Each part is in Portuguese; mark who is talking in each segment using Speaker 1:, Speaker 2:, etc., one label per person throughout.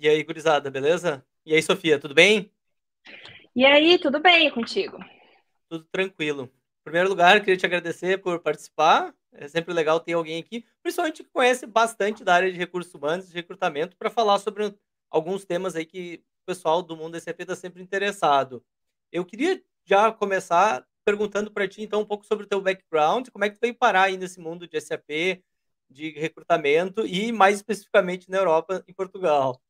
Speaker 1: E aí, gurizada, beleza? E aí, Sofia, tudo bem?
Speaker 2: E aí, tudo bem contigo?
Speaker 1: Tudo tranquilo. Em primeiro lugar, queria te agradecer por participar. É sempre legal ter alguém aqui, principalmente que conhece bastante da área de recursos humanos e recrutamento, para falar sobre alguns temas aí que o pessoal do mundo SAP está sempre interessado. Eu queria já começar perguntando para ti, então, um pouco sobre o teu background, como é que tu veio parar aí nesse mundo de SAP, de recrutamento e, mais especificamente, na Europa, em Portugal.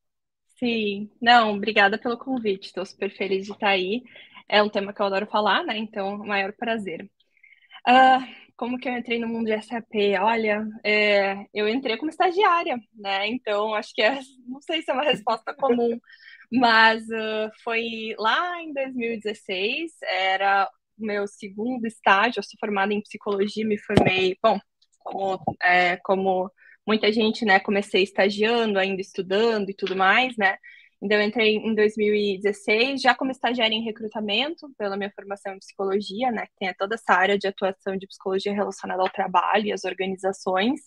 Speaker 2: Sim, não, obrigada pelo convite, estou super feliz de estar aí. É um tema que eu adoro falar, né? Então, maior prazer. Uh, como que eu entrei no mundo de SAP? Olha, é, eu entrei como estagiária, né? Então, acho que é, não sei se é uma resposta comum, mas uh, foi lá em 2016, era o meu segundo estágio, eu sou formada em psicologia, me formei, bom, como, é, como muita gente, né, comecei estagiando, ainda estudando e tudo mais, né, então, eu entrei em 2016, já como estagiária em recrutamento, pela minha formação em psicologia, né, que tem toda essa área de atuação de psicologia relacionada ao trabalho e às organizações.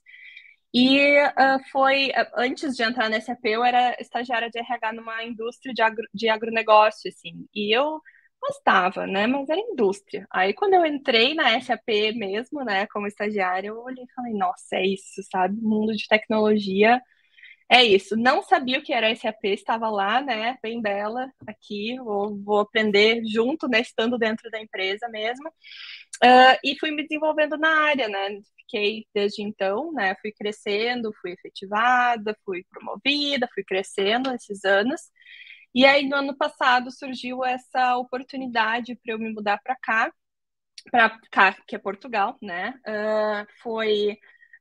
Speaker 2: E uh, foi, antes de entrar na SAP, eu era estagiária de RH numa indústria de, agro, de agronegócio, assim, e eu gostava, né? Mas era indústria. Aí quando eu entrei na SAP mesmo, né, como estagiária, eu olhei e falei, nossa, é isso, sabe? Mundo de tecnologia é isso. Não sabia o que era SAP, estava lá, né, bem bela aqui, vou, vou aprender junto, né, estando dentro da empresa mesmo. Uh, e fui me desenvolvendo na área, né? Fiquei desde então, né? Fui crescendo, fui efetivada, fui promovida, fui crescendo esses anos. E aí, no ano passado, surgiu essa oportunidade para eu me mudar para cá, para cá, que é Portugal, né? Uh, foi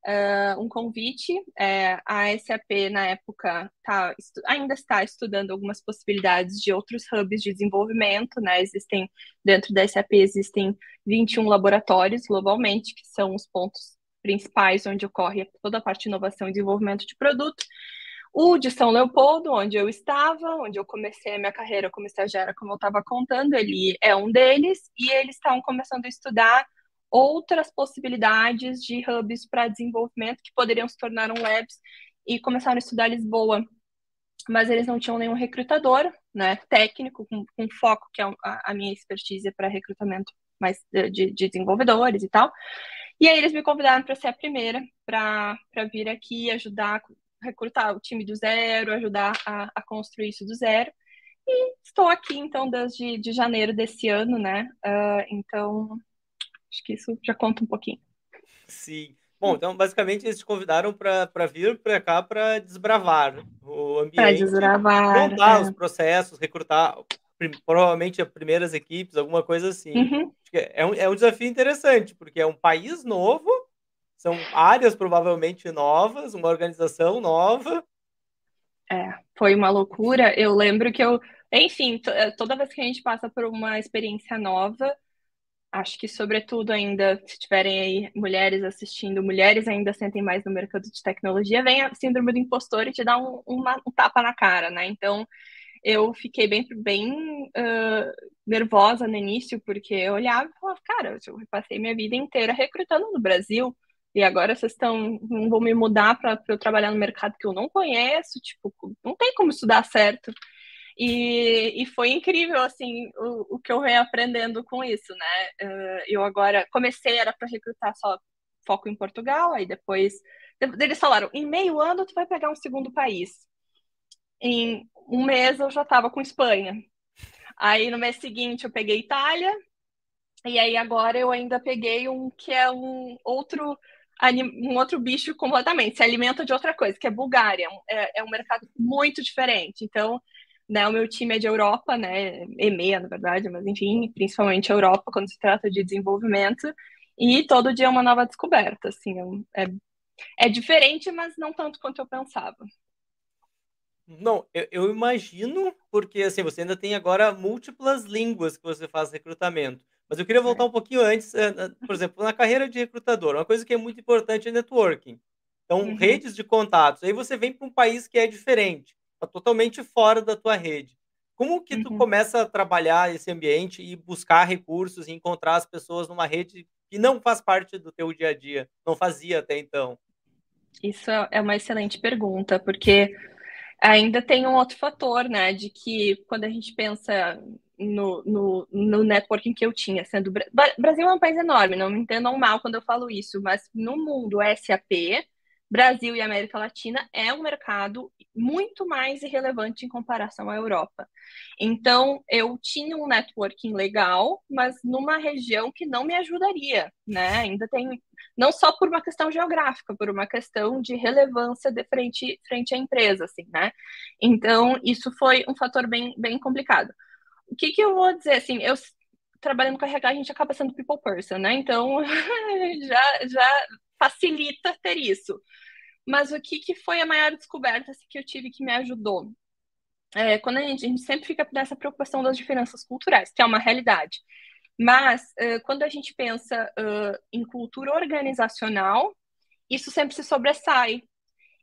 Speaker 2: uh, um convite. É, a SAP, na época, tá, ainda está estudando algumas possibilidades de outros hubs de desenvolvimento, né? Existem, dentro da SAP, existem 21 laboratórios globalmente, que são os pontos principais onde ocorre toda a parte de inovação e desenvolvimento de produto. O de São Leopoldo, onde eu estava, onde eu comecei a minha carreira como estagiária, como eu estava contando, ele é um deles, e eles estão começando a estudar outras possibilidades de hubs para desenvolvimento que poderiam se tornar um labs e começaram a estudar Lisboa. Mas eles não tinham nenhum recrutador, né, técnico, com, com foco, que é a, minha expertise para recrutamento mais de, de, desenvolvedores e tal. E aí eles me convidaram para ser a primeira, para vir aqui ajudar recrutar o time do zero, ajudar a, a construir isso do zero. E estou aqui, então, desde de janeiro desse ano, né? Uh, então, acho que isso já conta um pouquinho.
Speaker 1: Sim. Bom, então, basicamente, eles te convidaram para vir para cá para desbravar o ambiente. Para
Speaker 2: desbravar.
Speaker 1: Montar é. os processos, recrutar, provavelmente, as primeiras equipes, alguma coisa assim. Uhum. É, um, é um desafio interessante, porque é um país novo, são áreas provavelmente novas, uma organização nova.
Speaker 2: É, foi uma loucura. Eu lembro que eu, enfim, eh, toda vez que a gente passa por uma experiência nova, acho que sobretudo ainda, se tiverem aí mulheres assistindo, mulheres ainda sentem mais no mercado de tecnologia, vem a síndrome do impostor e te dá um, uma, um tapa na cara, né? Então, eu fiquei bem, bem uh, nervosa no início, porque eu olhava e falava, cara, eu passei minha vida inteira recrutando no Brasil, e agora vocês estão, vão me mudar para eu trabalhar no mercado que eu não conheço, tipo, não tem como isso dar certo. E, e foi incrível, assim, o, o que eu venho aprendendo com isso, né? Uh, eu agora comecei, era para recrutar só foco em Portugal, aí depois eles falaram, em meio ano tu vai pegar um segundo país. Em um mês eu já estava com Espanha. Aí no mês seguinte eu peguei Itália, e aí agora eu ainda peguei um que é um outro um outro bicho completamente, se alimenta de outra coisa, que é Bulgária. É, é um mercado muito diferente. Então, né, o meu time é de Europa, né, EMEA, na verdade, mas enfim, principalmente Europa, quando se trata de desenvolvimento. E todo dia é uma nova descoberta, assim, é, é, é diferente, mas não tanto quanto eu pensava.
Speaker 1: Não, eu, eu, imagino, porque assim, você ainda tem agora múltiplas línguas que você faz recrutamento. Mas eu queria voltar um pouquinho antes, eh, por exemplo, na carreira de recrutador, uma coisa que é muito importante é networking. Então, uhum. redes de contatos. Aí você vem para um país que é diferente, está totalmente fora da tua rede. Como que tu uhum. começa a trabalhar esse ambiente e buscar recursos e encontrar as pessoas numa rede que não faz parte do teu dia a dia, não fazia até então?
Speaker 2: Isso é uma excelente pergunta, porque Ainda tem um outro fator, né, de que quando a gente pensa no, no, no networking que eu tinha, sendo Brasil é um país enorme, não me entendam mal quando eu falo isso, mas no mundo SAP, Brasil e América Latina é um mercado muito mais irrelevante em comparação à Europa. Então, eu tinha um networking legal, mas numa região que não me ajudaria, né? Ainda tem, não só por uma questão geográfica, por uma questão de relevância de frente, frente à empresa, assim, né? Então, isso foi um fator bem, bem complicado. O que, que eu vou dizer, assim, eu trabalhando com RH, a gente acaba sendo people person, né? Então, já, já facilita ter isso. Mas o que, que foi a maior descoberta assim, que eu tive que me ajudou? É, quando a gente, a gente sempre fica nessa preocupação das diferenças culturais, que é uma realidade. Mas uh, quando a gente pensa uh, em cultura organizacional, isso sempre se sobressai.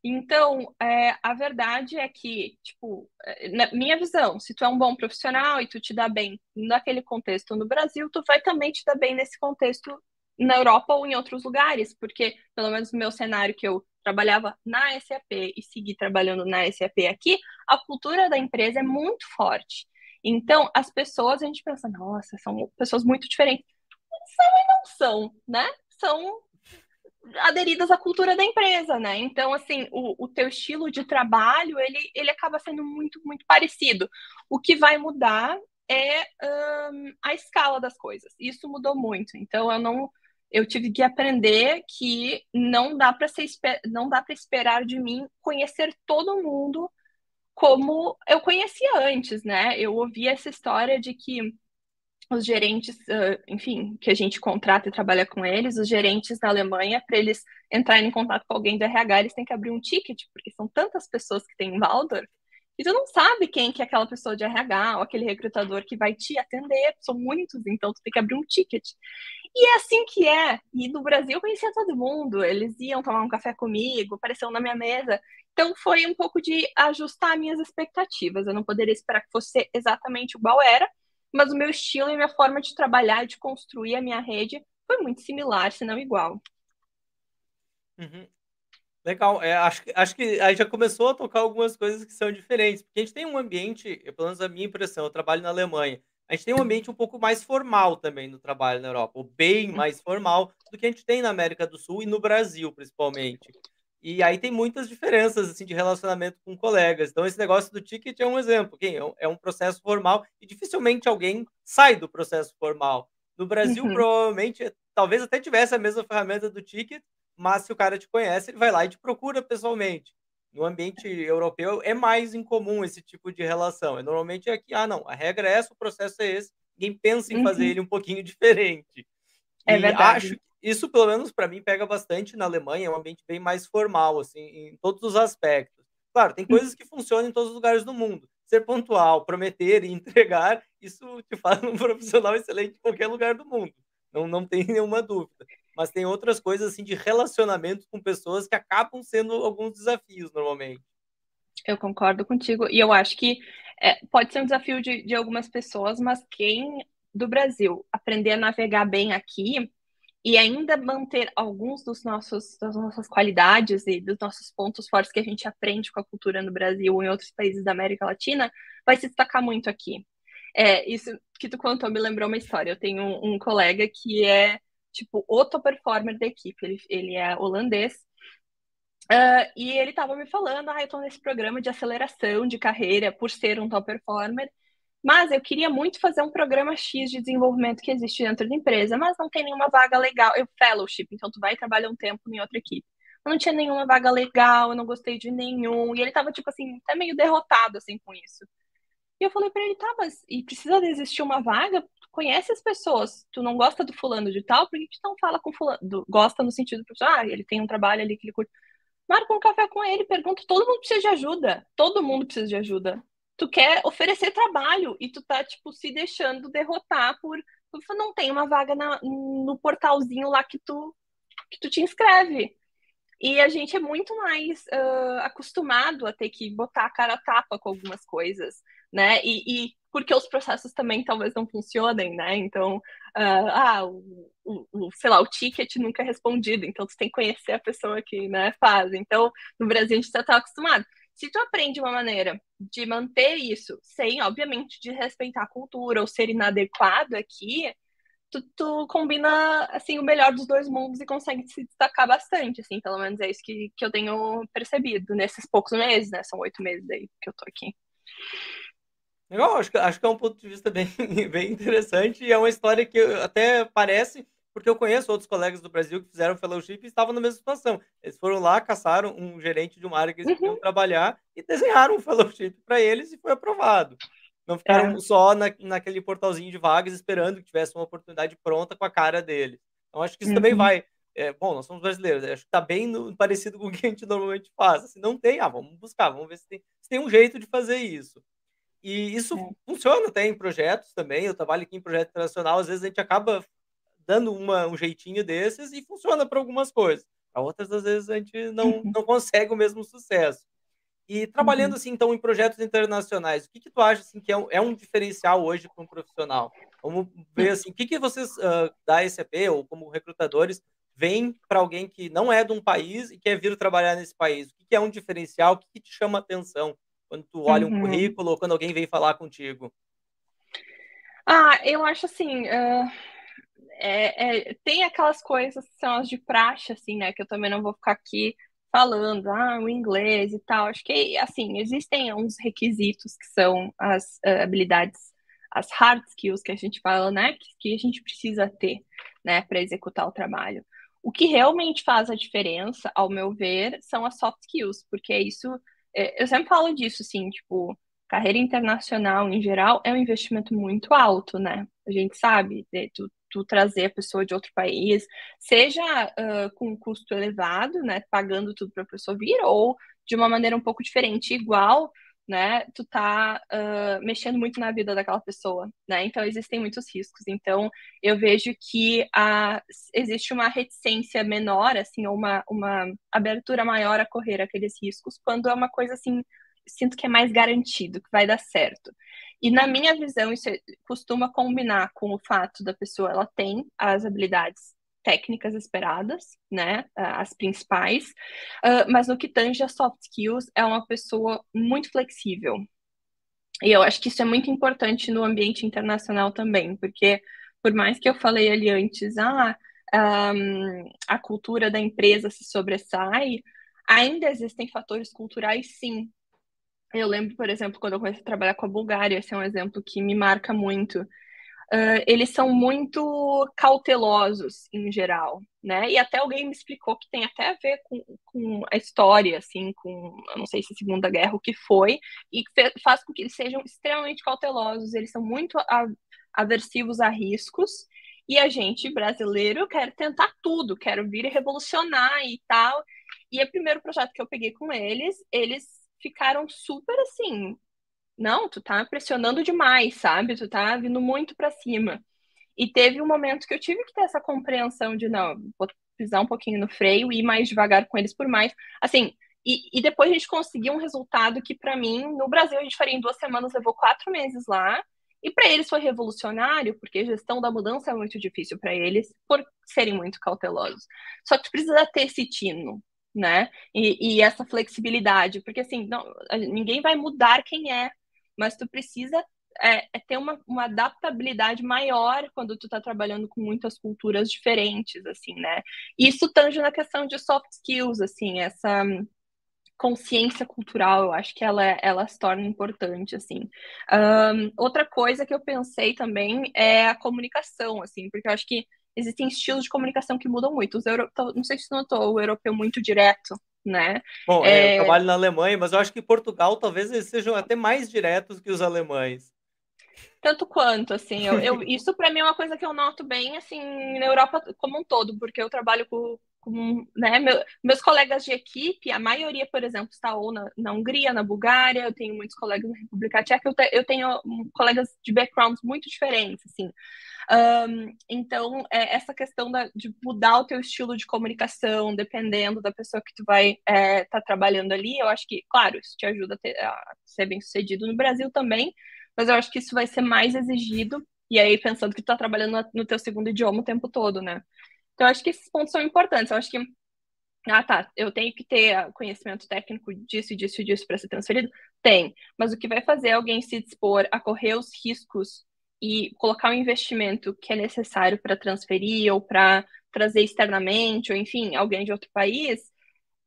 Speaker 2: Então, é, a verdade é que, tipo, é, na minha visão, se tu é um bom profissional e tu te dá bem naquele contexto no Brasil, tu vai também te dar bem nesse contexto na Europa ou em outros lugares, porque, pelo menos no meu cenário que eu trabalhava na SAP e segui trabalhando na SAP aqui, a cultura da empresa é muito forte. Então, as pessoas, a gente pensa, nossa, são pessoas muito diferentes. São e não são, né? São aderidas à cultura da empresa, né? Então, assim, o, o teu estilo de trabalho, ele, ele acaba sendo muito, muito parecido. O que vai mudar é um, a escala das coisas. Isso mudou muito. Então, eu não eu tive que aprender que não dá para não dá para esperar de mim conhecer todo mundo como eu conhecia antes, né? Eu ouvi essa história de que os gerentes, enfim, que a gente contrata e trabalha com eles, os gerentes na Alemanha, para eles entrarem em contato com alguém do RH, eles têm que abrir um ticket, porque são tantas pessoas que têm em Waldorf, e tu não sabe quem que é aquela pessoa de RH ou aquele recrutador que vai te atender, são muitos, então tu tem que abrir um ticket. E é assim que é. E no Brasil eu conhecia todo mundo, eles iam tomar um café comigo, apareciam na minha mesa. Então foi um pouco de ajustar minhas expectativas. Eu não poderia esperar que fosse exatamente igual era, mas o meu estilo e minha forma de trabalhar e de construir a minha rede foi muito similar, se não igual.
Speaker 1: Uhum. Legal, é, acho, acho que aí já começou a tocar algumas coisas que são diferentes, porque a gente tem um ambiente, pelo menos a minha impressão, eu trabalho na Alemanha, a gente tem um ambiente um pouco mais formal também no trabalho na Europa, ou bem mais formal do que a gente tem na América do Sul e no Brasil, principalmente. E aí tem muitas diferenças assim de relacionamento com colegas. Então esse negócio do ticket é um exemplo, é, é um processo formal e dificilmente alguém sai do processo formal. No Brasil, uhum. provavelmente, talvez até tivesse a mesma ferramenta do ticket, mas se o cara te conhece, ele vai lá e te procura pessoalmente. No ambiente europeu é mais incomum esse tipo de relação. É normalmente é que, ah, não, a regra é essa, o processo é esse, ninguém pensa em fazer uhum. ele um pouquinho diferente.
Speaker 2: É e verdade.
Speaker 1: acho isso, pelo menos para mim, pega bastante na Alemanha, é um ambiente bem mais formal, assim, em todos os aspectos. Claro, tem coisas que funcionam em todos os lugares do mundo. Ser pontual, prometer e entregar, isso te faz um profissional excelente em qualquer lugar do mundo. Não, não tem nenhuma dúvida mas tem outras coisas assim de relacionamento com pessoas que acabam sendo alguns desafios normalmente.
Speaker 2: Eu concordo contigo e eu acho que é, pode ser um desafio de, de algumas pessoas, mas quem do Brasil aprender a navegar bem aqui e ainda manter alguns dos nossos das nossas qualidades e dos nossos pontos fortes que a gente aprende com a cultura no Brasil ou em outros países da América Latina vai se destacar muito aqui. É, isso que tu contou me lembrou uma história. Eu tenho um, um colega que é tipo, o top performer da equipe. Ele, ele é holandês. Uh, e ele estava me falando, ah, eu estou nesse programa de aceleração de carreira por ser um top performer, mas eu queria muito fazer um programa X de desenvolvimento que existe dentro da empresa, mas não tem nenhuma vaga legal. Eu fellowship, então tu vai e trabalha um tempo em outra equipe. Eu não tinha nenhuma vaga legal, eu não gostei de nenhum, e ele estava tipo assim, até meio derrotado assim com isso. E eu falei para ele, tá, mas e precisa existir uma vaga? conhece as pessoas, tu não gosta do fulano de tal, por que tu não fala com fulano? Do, gosta no sentido ah, ele tem um trabalho ali que ele curte. Marca um café com ele, pergunta, todo mundo precisa de ajuda. Todo mundo precisa de ajuda. Tu quer oferecer trabalho e tu tá, tipo, se deixando derrotar por. Tu não tem uma vaga na, no portalzinho lá que tu, que tu te inscreve. E a gente é muito mais uh, acostumado a ter que botar a cara a tapa com algumas coisas, né? E, e porque os processos também talvez não funcionem, né? Então, uh, ah, o, o, sei lá, o ticket nunca é respondido, então tu tem que conhecer a pessoa que né, faz. Então, no Brasil a gente já está acostumado. Se tu aprende uma maneira de manter isso, sem, obviamente, de respeitar a cultura ou ser inadequado aqui, tu, tu, combina assim o melhor dos dois mundos e consegue se destacar bastante, assim, pelo menos é isso que, que eu tenho percebido nesses poucos meses, né? São oito meses aí que eu tô aqui.
Speaker 1: Legal, acho que, acho que é um ponto de vista bem, bem interessante e é uma história que até parece, porque eu conheço outros colegas do Brasil que fizeram fellowship e estavam na mesma situação. Eles foram lá, caçaram um gerente de uma área que eles uhum. trabalhar e desenharam um fellowship para eles e foi aprovado. Não ficaram é. só na, naquele portalzinho de vagas esperando que tivesse uma oportunidade pronta com a cara deles. Então, acho que isso uhum. também vai. É, bom, nós somos brasileiros, acho que está bem no, parecido com o que a gente normalmente faz. Se não tem, ah, vamos buscar, vamos ver se tem, se tem um jeito de fazer isso. E isso é. funciona até em projetos também. Eu trabalho aqui em projeto internacional, às vezes a gente acaba dando uma, um jeitinho desses e funciona para algumas coisas. Para outras, às vezes, a gente não, uhum. não consegue o mesmo sucesso. E trabalhando uhum. assim, então, em projetos internacionais, o que, que tu acha assim, que é um, é um diferencial hoje para um profissional? Vamos ver assim, o que, que vocês uh, da SAP ou como recrutadores veem para alguém que não é de um país e quer vir trabalhar nesse país? O que, que é um diferencial? O que, que, te chama atenção quando tu olha uhum. um currículo ou quando alguém vem falar contigo?
Speaker 2: Ah, eu acho assim, uh, é, é, tem aquelas coisas que são as de praxe, assim, né? Que eu também não vou ficar aqui falando, ah, o inglês e tal. Acho que, assim, existem uns requisitos que são as uh, habilidades, as hard skills que a gente fala, né, que, que a gente precisa ter, né, para executar o trabalho. O que realmente faz a diferença, ao meu ver, são as soft skills, porque isso, é, eu sempre falo disso, assim, tipo, carreira internacional em geral é um investimento muito alto, né? A gente sabe, tu, tu trazer a pessoa de outro país, seja uh, com um custo elevado, né, pagando tudo para a pessoa vir, ou de uma maneira um pouco diferente, igual, né, tu tá uh, mexendo muito na vida daquela pessoa, né, então existem muitos riscos, então eu vejo que a, existe uma reticência menor, assim, ou uma, uma abertura maior a correr aqueles riscos, quando é uma coisa, assim, sinto que é mais garantido, que vai dar certo. E na minha visão, isso costuma combinar com o fato da pessoa, ela tem as habilidades técnicas esperadas, né, as principais, uh, mas no que tange a soft skills, é uma pessoa muito flexível. E eu acho que isso é muito importante no ambiente internacional também, porque por mais que eu falei ali antes, ah, um, a cultura da empresa se sobressai, ainda existem fatores culturais, sim, eu lembro, por exemplo, quando eu comecei a trabalhar com a Bulgária, esse é um exemplo que me marca muito. Uh, eles são muito cautelosos em geral, né? E até alguém me explicou que tem até a ver com, com a história, assim, com, eu não sei se Segunda Guerra, o que foi, e faz com que eles sejam extremamente cautelosos, eles são muito aversivos a riscos, e a gente, brasileiro, quer tentar tudo, quero vir revolucionar e tal. E o primeiro projeto que eu peguei com eles, eles ficaram super assim. Não, tu tá pressionando demais, sabe? Tu tá vindo muito para cima. E teve um momento que eu tive que ter essa compreensão de, não, vou pisar um pouquinho no freio e ir mais devagar com eles por mais. Assim, e, e depois a gente conseguiu um resultado que, para mim, no Brasil, a gente faria em duas semanas, levou quatro meses lá. E para eles foi revolucionário, porque gestão da mudança é muito difícil para eles, por serem muito cautelosos. Só que tu precisa ter esse tino, né? E, e, essa flexibilidade, porque assim, não, ninguém vai mudar quem é, mas tu precisa é, é ter uma, uma, adaptabilidade maior quando tu está trabalhando com muitas culturas diferentes, assim, né? Isso tange na questão de soft skills, assim, essa consciência cultural, eu acho que ela, ela se torna importante, assim. Um, outra coisa que eu pensei também é a comunicação, assim, porque eu acho que existem estilos de comunicação que mudam muito. Os euro... Não sei se você notou, o europeu muito direto, né?
Speaker 1: Bom, é... eu trabalho na Alemanha, mas eu acho que Portugal talvez eles sejam até mais diretos que os alemães.
Speaker 2: Tanto quanto, assim, eu, eu isso para mim é uma coisa que eu noto bem, assim, na Europa como um todo, porque eu trabalho com, com né, meu, meus colegas de equipe, a maioria, por exemplo, está ou na, na Hungria, na Bulgária, eu tenho muitos colegas na República Tcheca, eu, te, eu tenho colegas de backgrounds muito diferentes, assim, um, então, é, essa questão da, de mudar o teu estilo de comunicação, dependendo da pessoa que tu vai estar é, tá trabalhando ali, eu acho que, claro, isso te ajuda a, ter, a, ser bem sucedido no Brasil também, mas eu acho que isso vai ser mais exigido, e aí pensando que tu tá trabalhando no teu segundo idioma o tempo todo, né? Então, eu acho que esses pontos são importantes. Eu acho que ah, tá, eu tenho que ter conhecimento técnico disso, disso e disso para ser transferido? Tem. Mas o que vai fazer alguém se dispor a correr os riscos e colocar o investimento que é necessário para transferir ou para trazer externamente, ou enfim, alguém de outro país,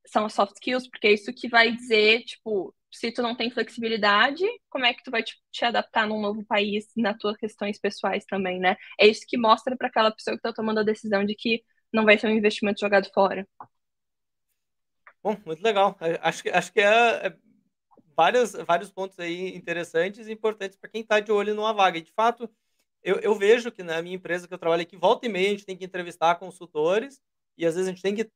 Speaker 2: são as soft skills, porque é isso que vai dizer, tipo, se tu não tem flexibilidade, como é que tu vai te, te adaptar num novo país nas tuas questões pessoais também, né? É isso que mostra para aquela pessoa que está tomando a decisão de que não vai ser um investimento jogado fora.
Speaker 1: Bom, muito legal. Acho que, acho que é, é vários, vários pontos aí interessantes e importantes para quem está de olho numa vaga. E, de fato, eu, eu vejo que na minha empresa que eu trabalho aqui, volta e meia, a gente tem que entrevistar consultores e às vezes a gente tem que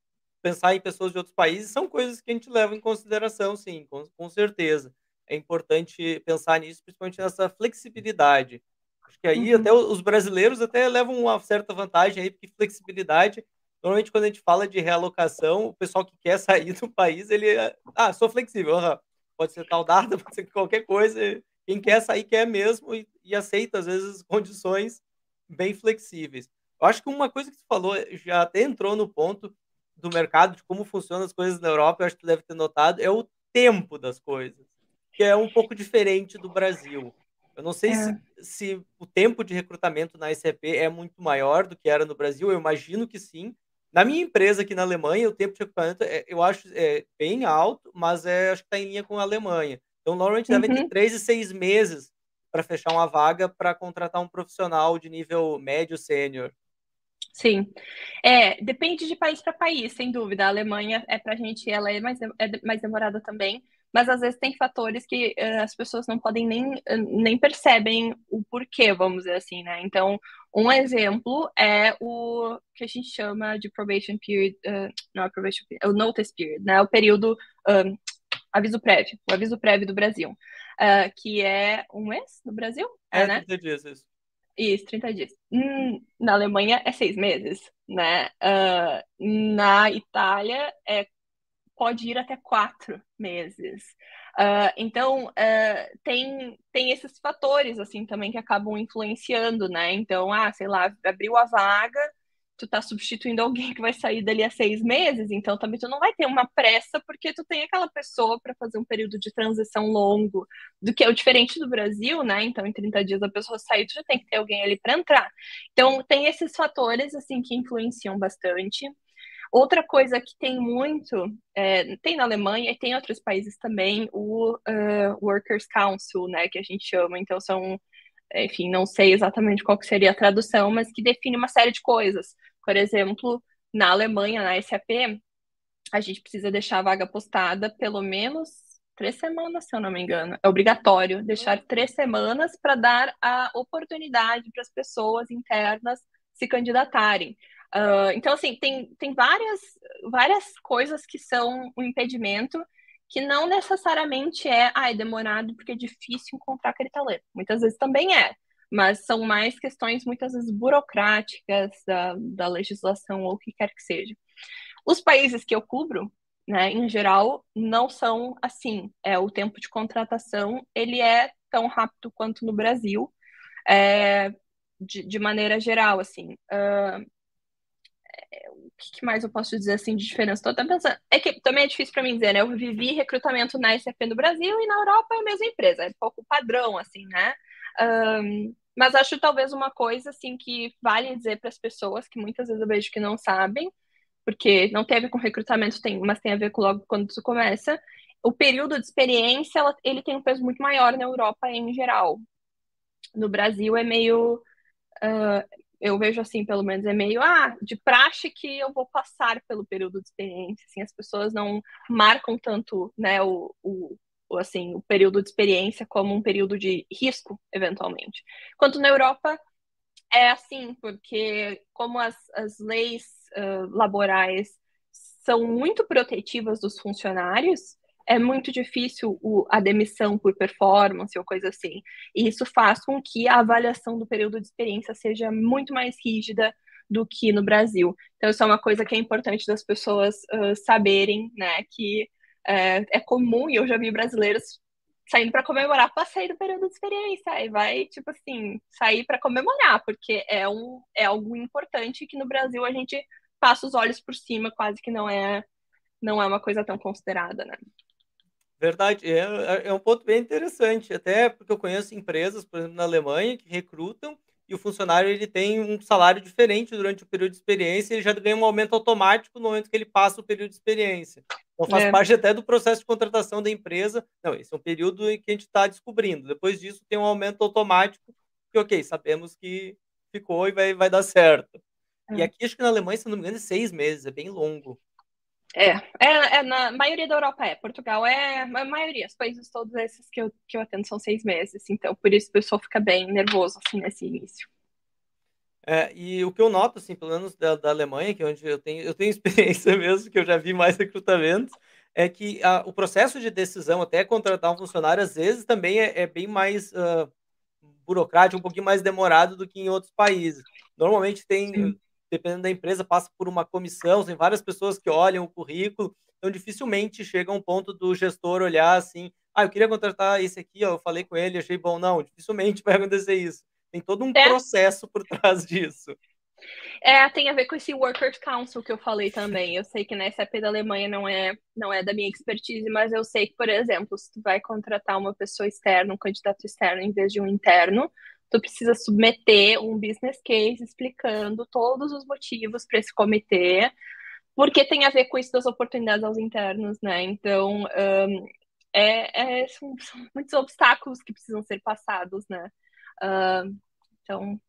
Speaker 1: pensar em pessoas de outros países. São coisas que a gente leva em consideração, sim, com, com certeza. É importante pensar nisso, principalmente nessa flexibilidade. Acho que aí uhum. até os brasileiros até levam uma certa vantagem aí, porque flexibilidade Normalmente, quando a gente fala de realocação, o pessoal que quer sair do país, ele. Ah, sou flexível. Uhum. Pode ser tal data, pode ser qualquer coisa. Quem quer sair, quer mesmo e, e aceita, às vezes, condições bem flexíveis. Eu acho que uma coisa que você falou já até entrou no ponto do mercado, de como funcionam as coisas na Europa, eu acho que tu deve ter notado, é o tempo das coisas, que é um pouco diferente do Brasil. Eu não sei é. se, se, o tempo de recrutamento na SAP é muito maior do que era no Brasil, eu imagino que sim, na minha empresa aqui na Alemanha, o tempo de recrutamento é, eu acho é, bem alto, mas é, acho que está em linha com a Alemanha. Então, normalmente uhum. devem ter três e seis meses para fechar uma vaga para contratar um profissional de nível médio sênior.
Speaker 2: Sim, é, depende de país para país, sem dúvida. A Alemanha é para a gente, ela é mais, é mais demorada também, mas às vezes tem fatores que uh, as pessoas não podem nem, uh, nem percebem o porquê, vamos dizer assim, né? Então, um exemplo é o que a gente chama de probation period, uh, não é probation period, é o notice period, né? O período, um, aviso prévio, o aviso prévio do Brasil, que é um mês no Brasil,
Speaker 1: é, é né? 30 dias, isso.
Speaker 2: Isso, 30 dias. Hum, na Alemanha é seis meses, né? na Itália é pode ir até quatro meses. Uh, então, uh, tem, tem esses fatores, assim, também que acabam influenciando, né? Então, ah, sei lá, abriu a vaga, tu tá substituindo alguém que vai sair dali a seis meses, então também tu não vai ter uma pressa, porque tu tem aquela pessoa para fazer um período de transição longo, do que é o diferente do Brasil, né? Então, em 30 dias a pessoa sair, tu já tem que ter alguém ali para entrar. Então, tem esses fatores, assim, que influenciam bastante. Outra coisa que tem muito, é, tem na Alemanha e tem em outros países também, o uh, Workers' Council, né, que a gente chama. Então, são, enfim, não sei exatamente qual seria a tradução, mas que define uma série de coisas. Por exemplo, na Alemanha, na SAP, a gente precisa deixar a vaga postada pelo menos três semanas, se eu não me engano. É obrigatório deixar três semanas para dar a oportunidade para as pessoas internas se candidatarem. Uh, então, assim, tem, tem várias, várias coisas que são um impedimento que não necessariamente é, ah, é demorado porque é difícil encontrar talento. Muitas vezes também é, mas são mais questões, muitas vezes, burocráticas da, da legislação ou o que quer que seja. Os países que eu cubro, né, em geral, não são assim. É, o tempo de contratação, ele é tão rápido quanto no Brasil, é, de, de maneira geral, assim. Uh, o que mais eu posso dizer assim de diferença? Estou até pensando. É que também é difícil para mim dizer, né? Eu vivi recrutamento na SAP no Brasil e na Europa é a mesma empresa, é um pouco padrão, assim, né? Um, mas acho talvez uma coisa assim que vale dizer para as pessoas que muitas vezes eu vejo que não sabem, porque não tem a ver com recrutamento, tem, mas tem a ver com logo quando isso começa. O período de experiência ela, ele tem um peso muito maior na Europa em geral. No Brasil é meio uh, eu vejo assim, pelo menos, é meio, ah, de praxe que eu vou passar pelo período de experiência, assim, as pessoas não marcam tanto, né, o, o, assim, o período de experiência como um período de risco, eventualmente. Quanto na Europa, é assim, porque como as, as leis uh, laborais são muito protetivas dos funcionários, é muito difícil o, a demissão por performance ou coisa assim. E isso faz com que a avaliação do período de experiência seja muito mais rígida do que no Brasil. Então, isso é uma coisa que é importante das pessoas uh, saberem, né? Que uh, é comum, e eu já vi brasileiros saindo para comemorar, passei do período de experiência, e vai, tipo assim, sair para comemorar, porque é, um, é algo importante que no Brasil a gente passa os olhos por cima, quase que não é não é uma coisa tão considerada, né?
Speaker 1: Verdade, é, é, é um ponto bem interessante, até porque eu conheço empresas, por exemplo, na Alemanha, que recrutam e o funcionário ele tem um salário diferente durante o período de experiência, ele já ganha um aumento automático no momento que ele passa o período de experiência. Então faz é. parte até do processo de contratação da empresa. Não, esse é um período em que a gente está descobrindo. Depois disso tem um aumento automático, que ok, sabemos que ficou e vai, vai dar certo. É. E aqui acho que na Alemanha, se não me engano, é seis meses, é bem longo.
Speaker 2: É, é, é, na maioria da Europa é. Portugal é a maioria, os países todos esses que eu, que eu atendo são seis meses, então por isso o pessoal fica bem nervoso assim nesse início.
Speaker 1: É, e o que eu noto, assim, pelo menos da, da Alemanha, que é onde eu tenho, eu tenho experiência mesmo, que eu já vi mais recrutamentos, é que a, o processo de decisão até contratar um funcionário, às vezes, também é, é bem mais uh, burocrático, um pouquinho mais demorado do que em outros países. Normalmente tem, Sim dependendo da empresa, passa por uma comissão, tem várias pessoas que olham o currículo, então dificilmente chega um ponto do gestor olhar assim, ah, eu queria contratar esse aqui, ó, eu falei com ele, achei bom. Não, dificilmente vai acontecer isso. Tem todo um é. processo por trás disso.
Speaker 2: É, tem a ver com esse Workers Council que eu falei também. Eu sei que na SAP da Alemanha não é, não é da minha expertise, mas eu sei que, por exemplo, se tu vai contratar uma pessoa externa, um candidato externo em vez de um interno, tu precisa submeter um business case explicando todos os motivos para esse comitê, porque tem a ver com isso das oportunidades aos internos, né? Então, um, é, é são, são, muitos obstáculos que precisam ser passados, né? Uh, então,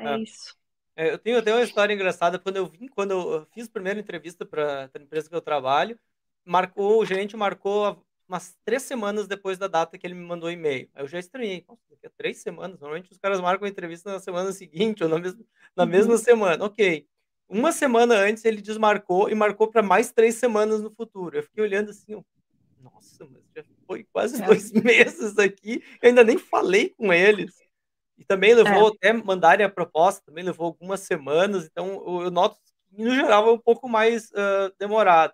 Speaker 2: é, é. isso.
Speaker 1: É, eu tenho até uma história engraçada. Quando eu vim, quando eu fiz a primeira entrevista para a empresa que eu trabalho, marcou, o gerente marcou umas três semanas depois da data que ele me mandou e-mail. Aí eu já estranhei. Nossa, daqui a três semanas. Normalmente os caras marcam a entrevista na semana seguinte ou na mesma, na uhum. mesma semana. Ok. Uma semana antes ele desmarcou e marcou para mais três semanas no futuro. Eu fiquei olhando assim, nossa, mas já foi quase é. dois meses aqui. Eu ainda nem falei com eles. E também levou é. até mandarem a proposta, também levou algumas semanas. Então eu noto que no geral é um pouco mais uh, demorado.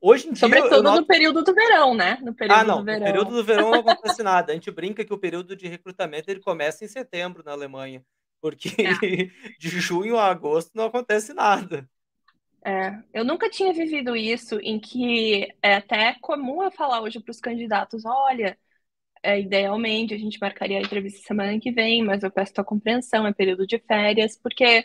Speaker 1: Hoje em dia.
Speaker 2: Sobretudo noto... no período do verão, né?
Speaker 1: No período ah, não. Do verão. No período do verão não acontece nada. A gente brinca que o período de recrutamento ele começa em setembro na Alemanha. Porque é. de junho a agosto não acontece nada.
Speaker 2: É, eu nunca tinha vivido isso, em que é até comum eu falar hoje para os candidatos: olha, é, idealmente a gente marcaria a entrevista semana que vem, mas eu peço tua compreensão, é período de férias, porque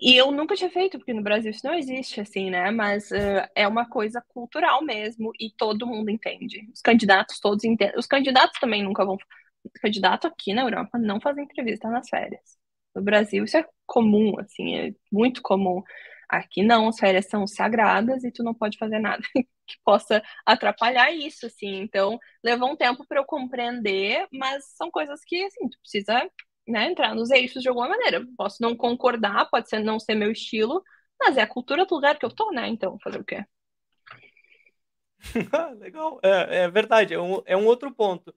Speaker 2: e eu nunca tinha feito, porque no Brasil isso não existe, assim, né? Mas uh, é uma coisa cultural mesmo e todo mundo entende. Os candidatos todos entendem. Os candidatos também nunca vão. O candidato aqui na Europa não faz entrevista nas férias. No Brasil isso é comum, assim, é muito comum. Aqui não, as férias são sagradas e tu não pode fazer nada que possa atrapalhar isso, assim. Então, levou um tempo para eu compreender, mas são coisas que, assim, tu precisa né, entrar nos eixos de alguma maneira. Posso não concordar, pode ser não ser meu estilo, mas é a cultura do lugar que eu tô, né? Então, fazer o quê?
Speaker 1: Legal, é, é, verdade, é um, é um outro ponto.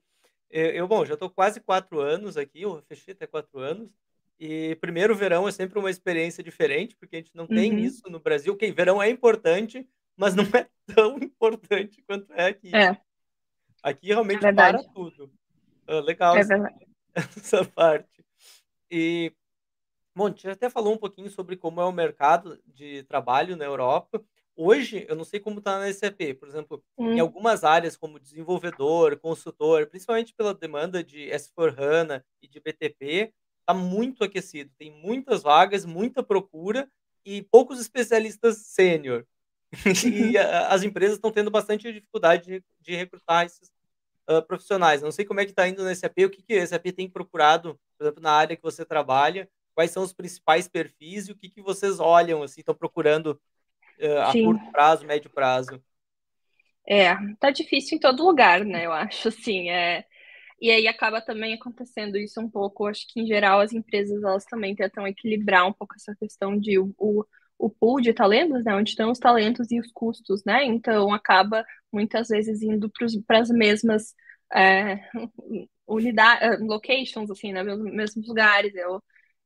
Speaker 1: Eu, eu bom, já estou quase quatro anos aqui, eu fechei até quatro anos, e primeiro verão é sempre uma experiência diferente, porque a gente não tem uhum. isso no Brasil. Ok, verão é importante, mas não é tão importante quanto é aqui.
Speaker 2: É.
Speaker 1: Aqui realmente é para tudo. Ah, legal.
Speaker 2: É verdade.
Speaker 1: essa parte. E, bom, a gente até falou um pouquinho sobre como é o mercado de trabalho na Europa. Hoje, eu não sei como está na SAP, por exemplo, hum. em algumas áreas como desenvolvedor, consultor, principalmente pela demanda de S4HANA e de BTP, está muito aquecido. Tem muitas vagas, muita procura e poucos especialistas sênior. e as empresas estão tendo bastante dificuldade de, de recrutar esses uh, profissionais. Não sei como é que está indo no SAP, o que, que o SAP tem procurado, por exemplo, na área que você trabalha, quais são os principais perfis e o que, que vocês olham, assim, estão procurando uh, a Sim. curto prazo, médio prazo?
Speaker 2: É, tá difícil em todo lugar, né? Eu acho, assim, é... E aí acaba também acontecendo isso um pouco. Acho que, em geral, as empresas, elas também tentam equilibrar um pouco essa questão de o, o, o pool de talentos, né? Onde estão os talentos e os custos, né? Então, acaba muitas vezes indo para as mesmas é, unidades, é, locations, assim, né, mesmos lugares. Eu,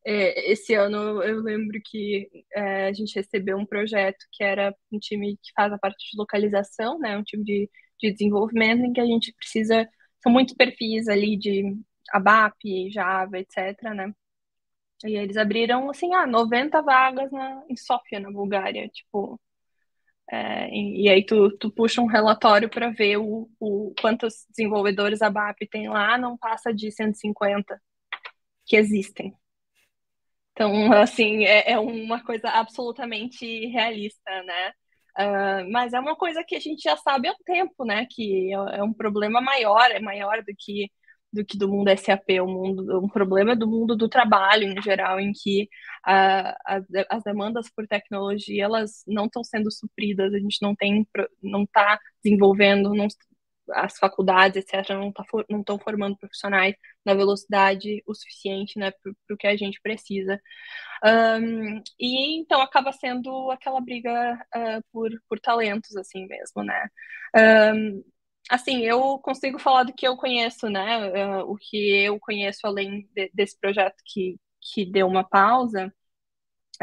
Speaker 2: é, esse ano eu lembro que é, a gente recebeu um projeto que era um time que faz a parte de localização, né, um time de, de desenvolvimento em que a gente precisa, são muitos perfis ali de ABAP, Java, etc, né, e eles abriram, assim, ah, 90 vagas na, em Sofia, na Bulgária, tipo, É, e, e, aí tu, tu puxa um relatório para ver o, o quantos desenvolvedores a BAP tem lá, não passa de 150 que existem. Então, assim, é, é uma coisa absolutamente realista, né? Uh, mas é uma coisa que a gente já sabe há um tempo, né? Que é, é um problema maior, é maior do que do que do mundo SAP, um, mundo, um problema do mundo do trabalho em geral, em que uh, as, as demandas por tecnologia elas não estão sendo supridas, a gente não tem, não está desenvolvendo, não, as faculdades, etc., não tá, não estão formando profissionais na velocidade o suficiente, né, para o que a gente precisa. Um, e então acaba sendo aquela briga uh, por, por talentos, assim mesmo, né. Um, assim, eu consigo falar do que eu conheço, né, uh, o que eu conheço além de, desse projeto que, que deu uma pausa,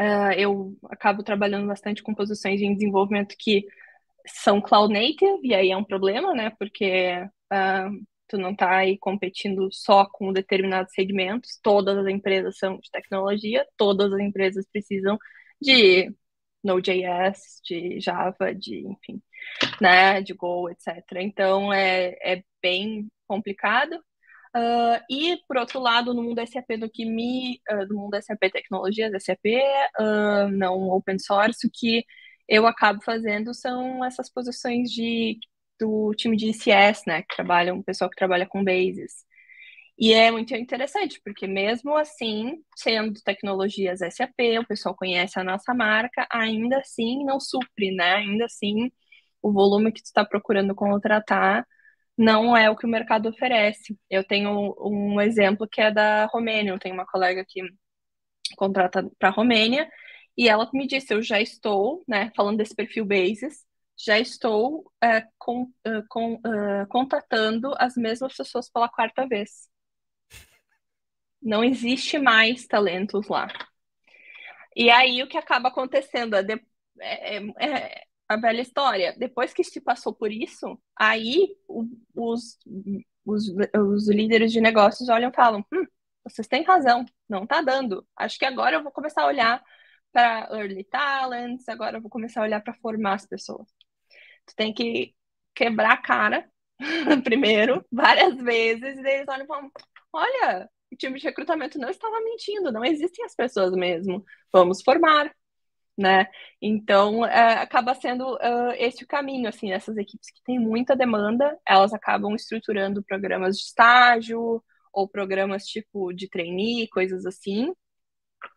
Speaker 2: uh, eu acabo trabalhando bastante com posições em desenvolvimento que são cloud native, e aí é um problema, né? Porque uh, tu não está aí competindo só com determinados segmentos, todas as empresas são de tecnologia, todas as empresas precisam de Node.js, de Java, de, enfim, né, de Go, etc. Então, é, é bem complicado. Uh, e, por outro lado, no mundo SAP, no que me, uh, no mundo SAP Tecnologias, SAP, uh, não open source, o que eu acabo fazendo são essas posições de, do time de ICS, né, que trabalham, o pessoal que trabalha com bases. E é muito interessante, porque mesmo assim, sendo tecnologias SAP, o pessoal conhece a nossa marca, ainda assim não supre, né? Ainda assim, o volume que tu está procurando contratar não é o que o mercado oferece. Eu tenho um exemplo que é da Romênia, eu tenho uma colega que contrata para a Romênia, e ela me disse: Eu já estou, né, falando desse perfil Basis, já estou é, com, uh, com, uh, contatando as mesmas pessoas pela quarta vez. Não existe mais talentos lá. E aí o que acaba acontecendo é, é, é a velha história. Depois que se passou por isso, aí o, os, os, os líderes de negócios olham e falam: hum, vocês têm razão, não está dando. Acho que agora eu vou começar a olhar para early talents, agora eu vou começar a olhar para formar as pessoas. Tu tem que quebrar a cara primeiro, várias vezes, e eles olham e falam: olha, o time de recrutamento não estava mentindo, não existem as pessoas mesmo, vamos formar. Né? Então, é, acaba sendo uh, esse o caminho, assim, essas equipes que têm muita demanda, elas acabam estruturando programas de estágio ou programas tipo de trainee, coisas assim,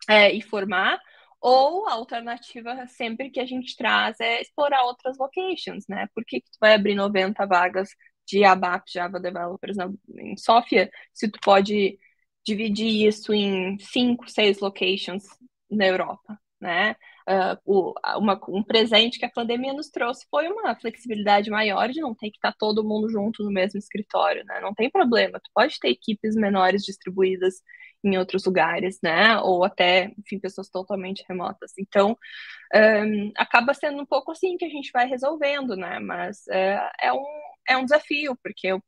Speaker 2: é, e formar, ou a alternativa sempre que a gente traz é explorar outras locations, né? Por que, que tu vai abrir 90 vagas de ABAP, Java Developers na, em Sofia, se tu pode dividir isso em cinco, seis locations na Europa, né? Uh, o, uma, um presente que a pandemia nos trouxe foi uma flexibilidade maior de não ter que estar todo mundo junto no mesmo escritório, né? Não tem problema, tu pode ter equipes menores distribuídas em outros lugares, né? Ou até, enfim, pessoas totalmente remotas. Então, um, acaba sendo um pouco assim que a gente vai resolvendo, né? Mas é, é, um, é um desafio, porque eu,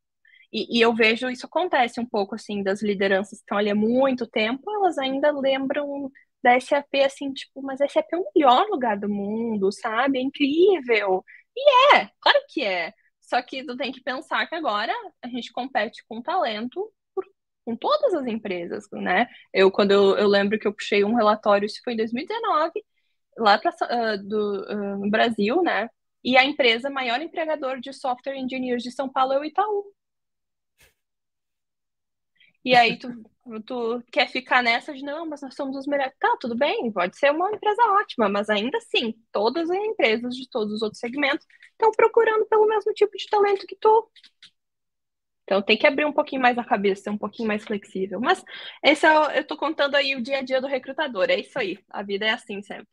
Speaker 2: e, e, eu vejo isso acontece um pouco assim das lideranças que estão ali há muito tempo, elas ainda lembram da SAP assim, tipo, mas a SAP é o melhor lugar do mundo, sabe? É incrível. E é, claro que é. Só que tu tem que pensar que agora a gente compete com talento com todas as empresas, né? Eu, quando eu, eu lembro que eu puxei um relatório, isso foi em 2019, lá pra, uh, do, uh, no Brasil, né? E a empresa maior empregador de software engineers de São Paulo é o Itaú. E aí tu, tu quer ficar nessa de não, mas nós somos os melhores. Tá, tudo bem, pode ser uma empresa ótima, mas ainda assim, todas as empresas de todos os outros segmentos estão procurando pelo mesmo tipo de talento que tu. Então tem que abrir um pouquinho mais a cabeça, ser um pouquinho mais flexível. Mas esse é, eu estou contando aí o dia a dia do recrutador, é isso aí. A vida é assim sempre.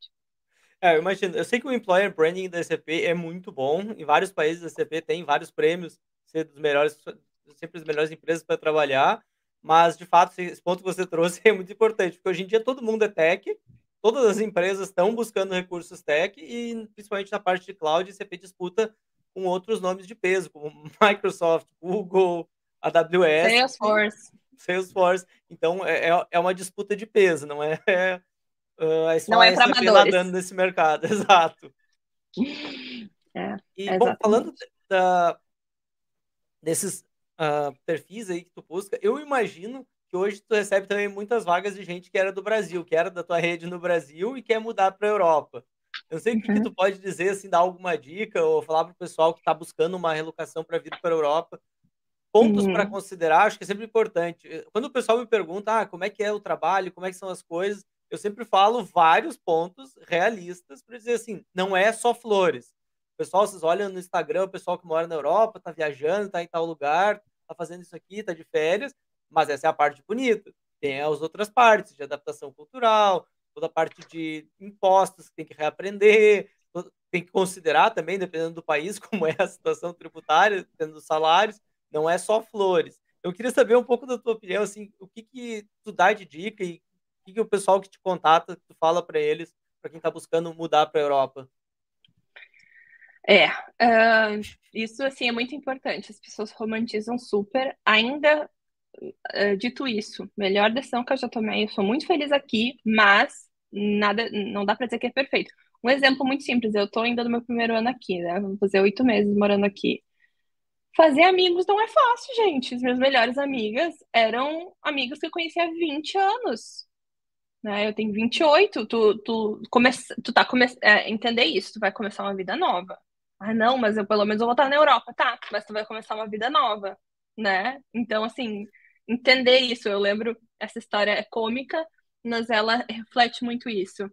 Speaker 1: É, eu imagino. Eu sei que o employer branding da SAP é muito bom. Em vários países a SAP tem vários prêmios, ser dos melhores, sempre as melhores empresas para trabalhar. Mas de fato, esse ponto que você trouxe é muito importante, porque hoje em dia todo mundo é tech, todas as empresas estão buscando recursos tech e principalmente na parte de cloud, a SAP disputa com outros nomes de peso, como Microsoft, Google, AWS.
Speaker 2: Salesforce.
Speaker 1: Salesforce. Então, é, é, é uma disputa de peso, não é, é,
Speaker 2: uh, é só não é para
Speaker 1: nadando nesse mercado, exato.
Speaker 2: É,
Speaker 1: e, bom, falando da, desses uh, perfis aí que tu busca, eu imagino que hoje tu recebe também muitas vagas de gente que era do Brasil, que era da tua rede no Brasil e quer mudar para a Europa. Eu sei uhum. que, que, tu pode dizer, assim, dar alguma dica ou falar para o pessoal que está buscando uma relocação para vir para a Europa. Pontos uhum. para considerar, acho que é sempre importante. Quando o pessoal me pergunta ah, como é que é o trabalho, como é que são as coisas, eu sempre falo vários pontos realistas para dizer assim, não é só flores. Pessoal, vocês olham no Instagram, o pessoal que mora na Europa, está viajando, está em tal lugar, está fazendo isso aqui, está de férias, mas essa é a parte bonita. Tem as outras partes de adaptação cultural, toda a parte de impostos que tem que reaprender, tem que considerar também, dependendo do país, como é a situação tributária, dependendo dos salários, não é só flores. Eu queria saber um pouco da tua opinião, assim, o que que tu dá de dica e o que, que o pessoal que te contata, tu fala para eles, para quem está buscando mudar para a Europa?
Speaker 2: É, uh, isso assim é muito importante. As pessoas romantizam super. Ainda uh, dito isso, melhor decisão que eu já tomei. Eu sou muito feliz aqui, mas nada, não dá para dizer que é perfeito. Um exemplo muito simples. Eu estou ainda no meu primeiro ano aqui, né? Vou fazer oito meses morando aqui. Fazer amigos não é fácil, gente. As minhas melhores amigas eram amigas que eu conheci há 20 anos né? Eu tenho 28, tu, tu, come, tu tá começando é, entender isso, tu vai começar uma vida nova. Ah, não, mas eu pelo menos vou estar na Europa, tá? Mas tu vai começar uma vida nova, né? Então, assim, entender isso, eu lembro, essa história é cômica, mas ela reflete muito isso.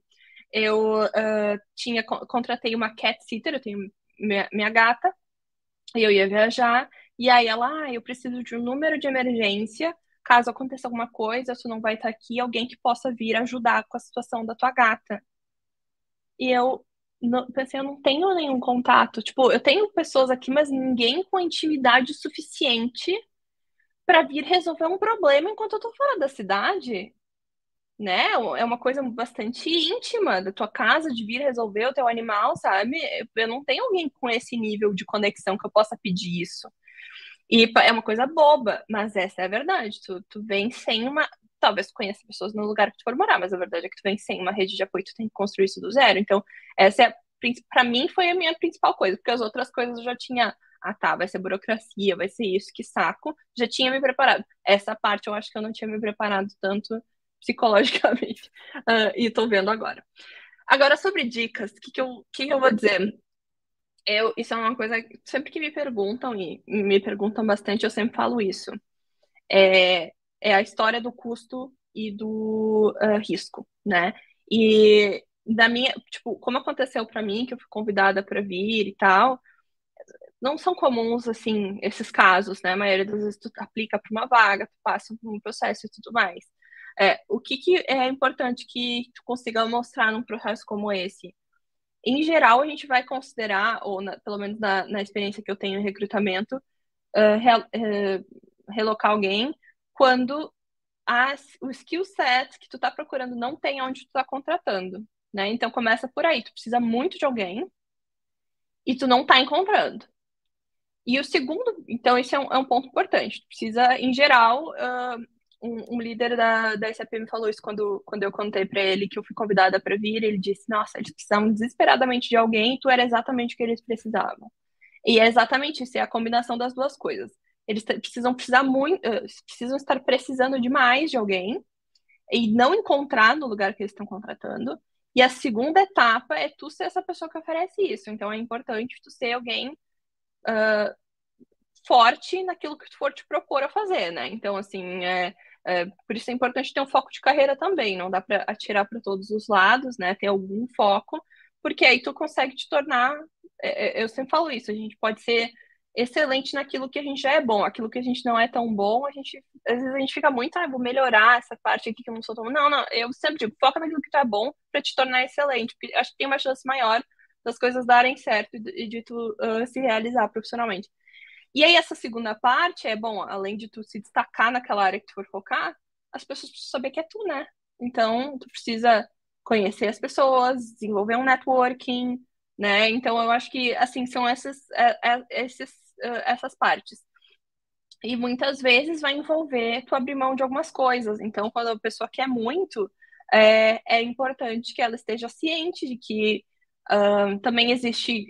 Speaker 2: Eu uh, tinha contratei uma cat sitter, eu tenho minha, minha gata, e eu ia viajar, e aí ela, ah, eu preciso de um número de emergência caso aconteça alguma coisa, tu não vai estar aqui, alguém que possa vir ajudar com a situação da tua gata. E eu não, pensei, eu não tenho nenhum contato. Tipo, eu tenho pessoas aqui, mas ninguém com intimidade suficiente para vir resolver um problema enquanto eu tô fora da cidade. Né? É uma coisa bastante íntima da tua casa, de vir resolver o teu animal, sabe? Eu não tenho alguém com esse nível de conexão que eu possa pedir isso. E é uma coisa boba, mas essa é a verdade. Tu, tu vem sem uma. Talvez conheça pessoas no lugar que tu for morar, mas a verdade é que tu vem sem uma rede de apoio, tu tem que construir isso do zero. Então, essa é para mim foi a minha principal coisa, porque as outras coisas eu já tinha. Ah, tá, vai ser burocracia, vai ser isso, que saco. Já tinha me preparado. Essa parte eu acho que eu não tinha me preparado tanto psicologicamente. Uh, e tô vendo agora. Agora, sobre dicas, o que, que, eu, que, que eu vou dizer? Eu, isso é uma coisa, sempre que me perguntam, e me perguntam bastante, eu sempre falo isso. É, é a história do custo e do uh, risco, né? E da minha, tipo, como aconteceu para mim, que eu fui convidada para vir e tal, não são comuns, assim, esses casos, né? A maioria das vezes tu aplica para uma vaga, tu passa por um processo e tudo mais. É, o que, que é importante que tu consiga mostrar num processo como esse? em geral, a gente vai considerar, ou na, pelo menos na, na, experiência que eu tenho em recrutamento, uh, re, uh, relocar alguém quando as, o skill set que tu tá procurando não tem onde tu tá contratando, né? Então começa por aí, tu precisa muito de alguém e tu não tá encontrando. E o segundo, então esse é um, é um ponto importante, tu precisa, em geral, uh, um, um, líder da, da SAP me falou isso quando, quando eu contei para ele que eu fui convidada para vir. Ele disse: Nossa, eles precisavam desesperadamente de alguém e tu era exatamente o que eles precisavam. E é exatamente isso, é a combinação das duas coisas. Eles precisam precisar muito, uh, precisam estar precisando demais de alguém e não encontrar no lugar que eles estão contratando. E a segunda etapa é tu ser essa pessoa que oferece isso. Então é importante tu ser alguém uh, forte naquilo que tu for te propor a fazer, né? Então, assim, é, é, por isso é importante ter um foco de carreira também, não dá para atirar para todos os lados, né? Ter algum foco, porque aí tu consegue te tornar. É, é, eu sempre falo isso, a gente pode ser excelente naquilo que a gente já é bom, aquilo que a gente não é tão bom, a gente às vezes a gente fica muito, ah, vou melhorar essa parte aqui que eu não sou tão. Não, não, eu sempre digo, foca naquilo que é bom para te tornar excelente, porque acho que tem uma chance maior das coisas darem certo e de, tu uh, se realizar profissionalmente. E aí, essa segunda parte é, bom, além de tu se destacar naquela área que tu for focar, as pessoas precisam saber que é tu, né? Então, tu precisa conhecer as pessoas, desenvolver um networking, né? Então, eu acho que, assim, são essas, é, é, esses, é, essas partes. E muitas vezes vai envolver tu abrir mão de algumas coisas. Então, quando a pessoa quer muito, é, é importante que ela esteja ciente de que uh, também existe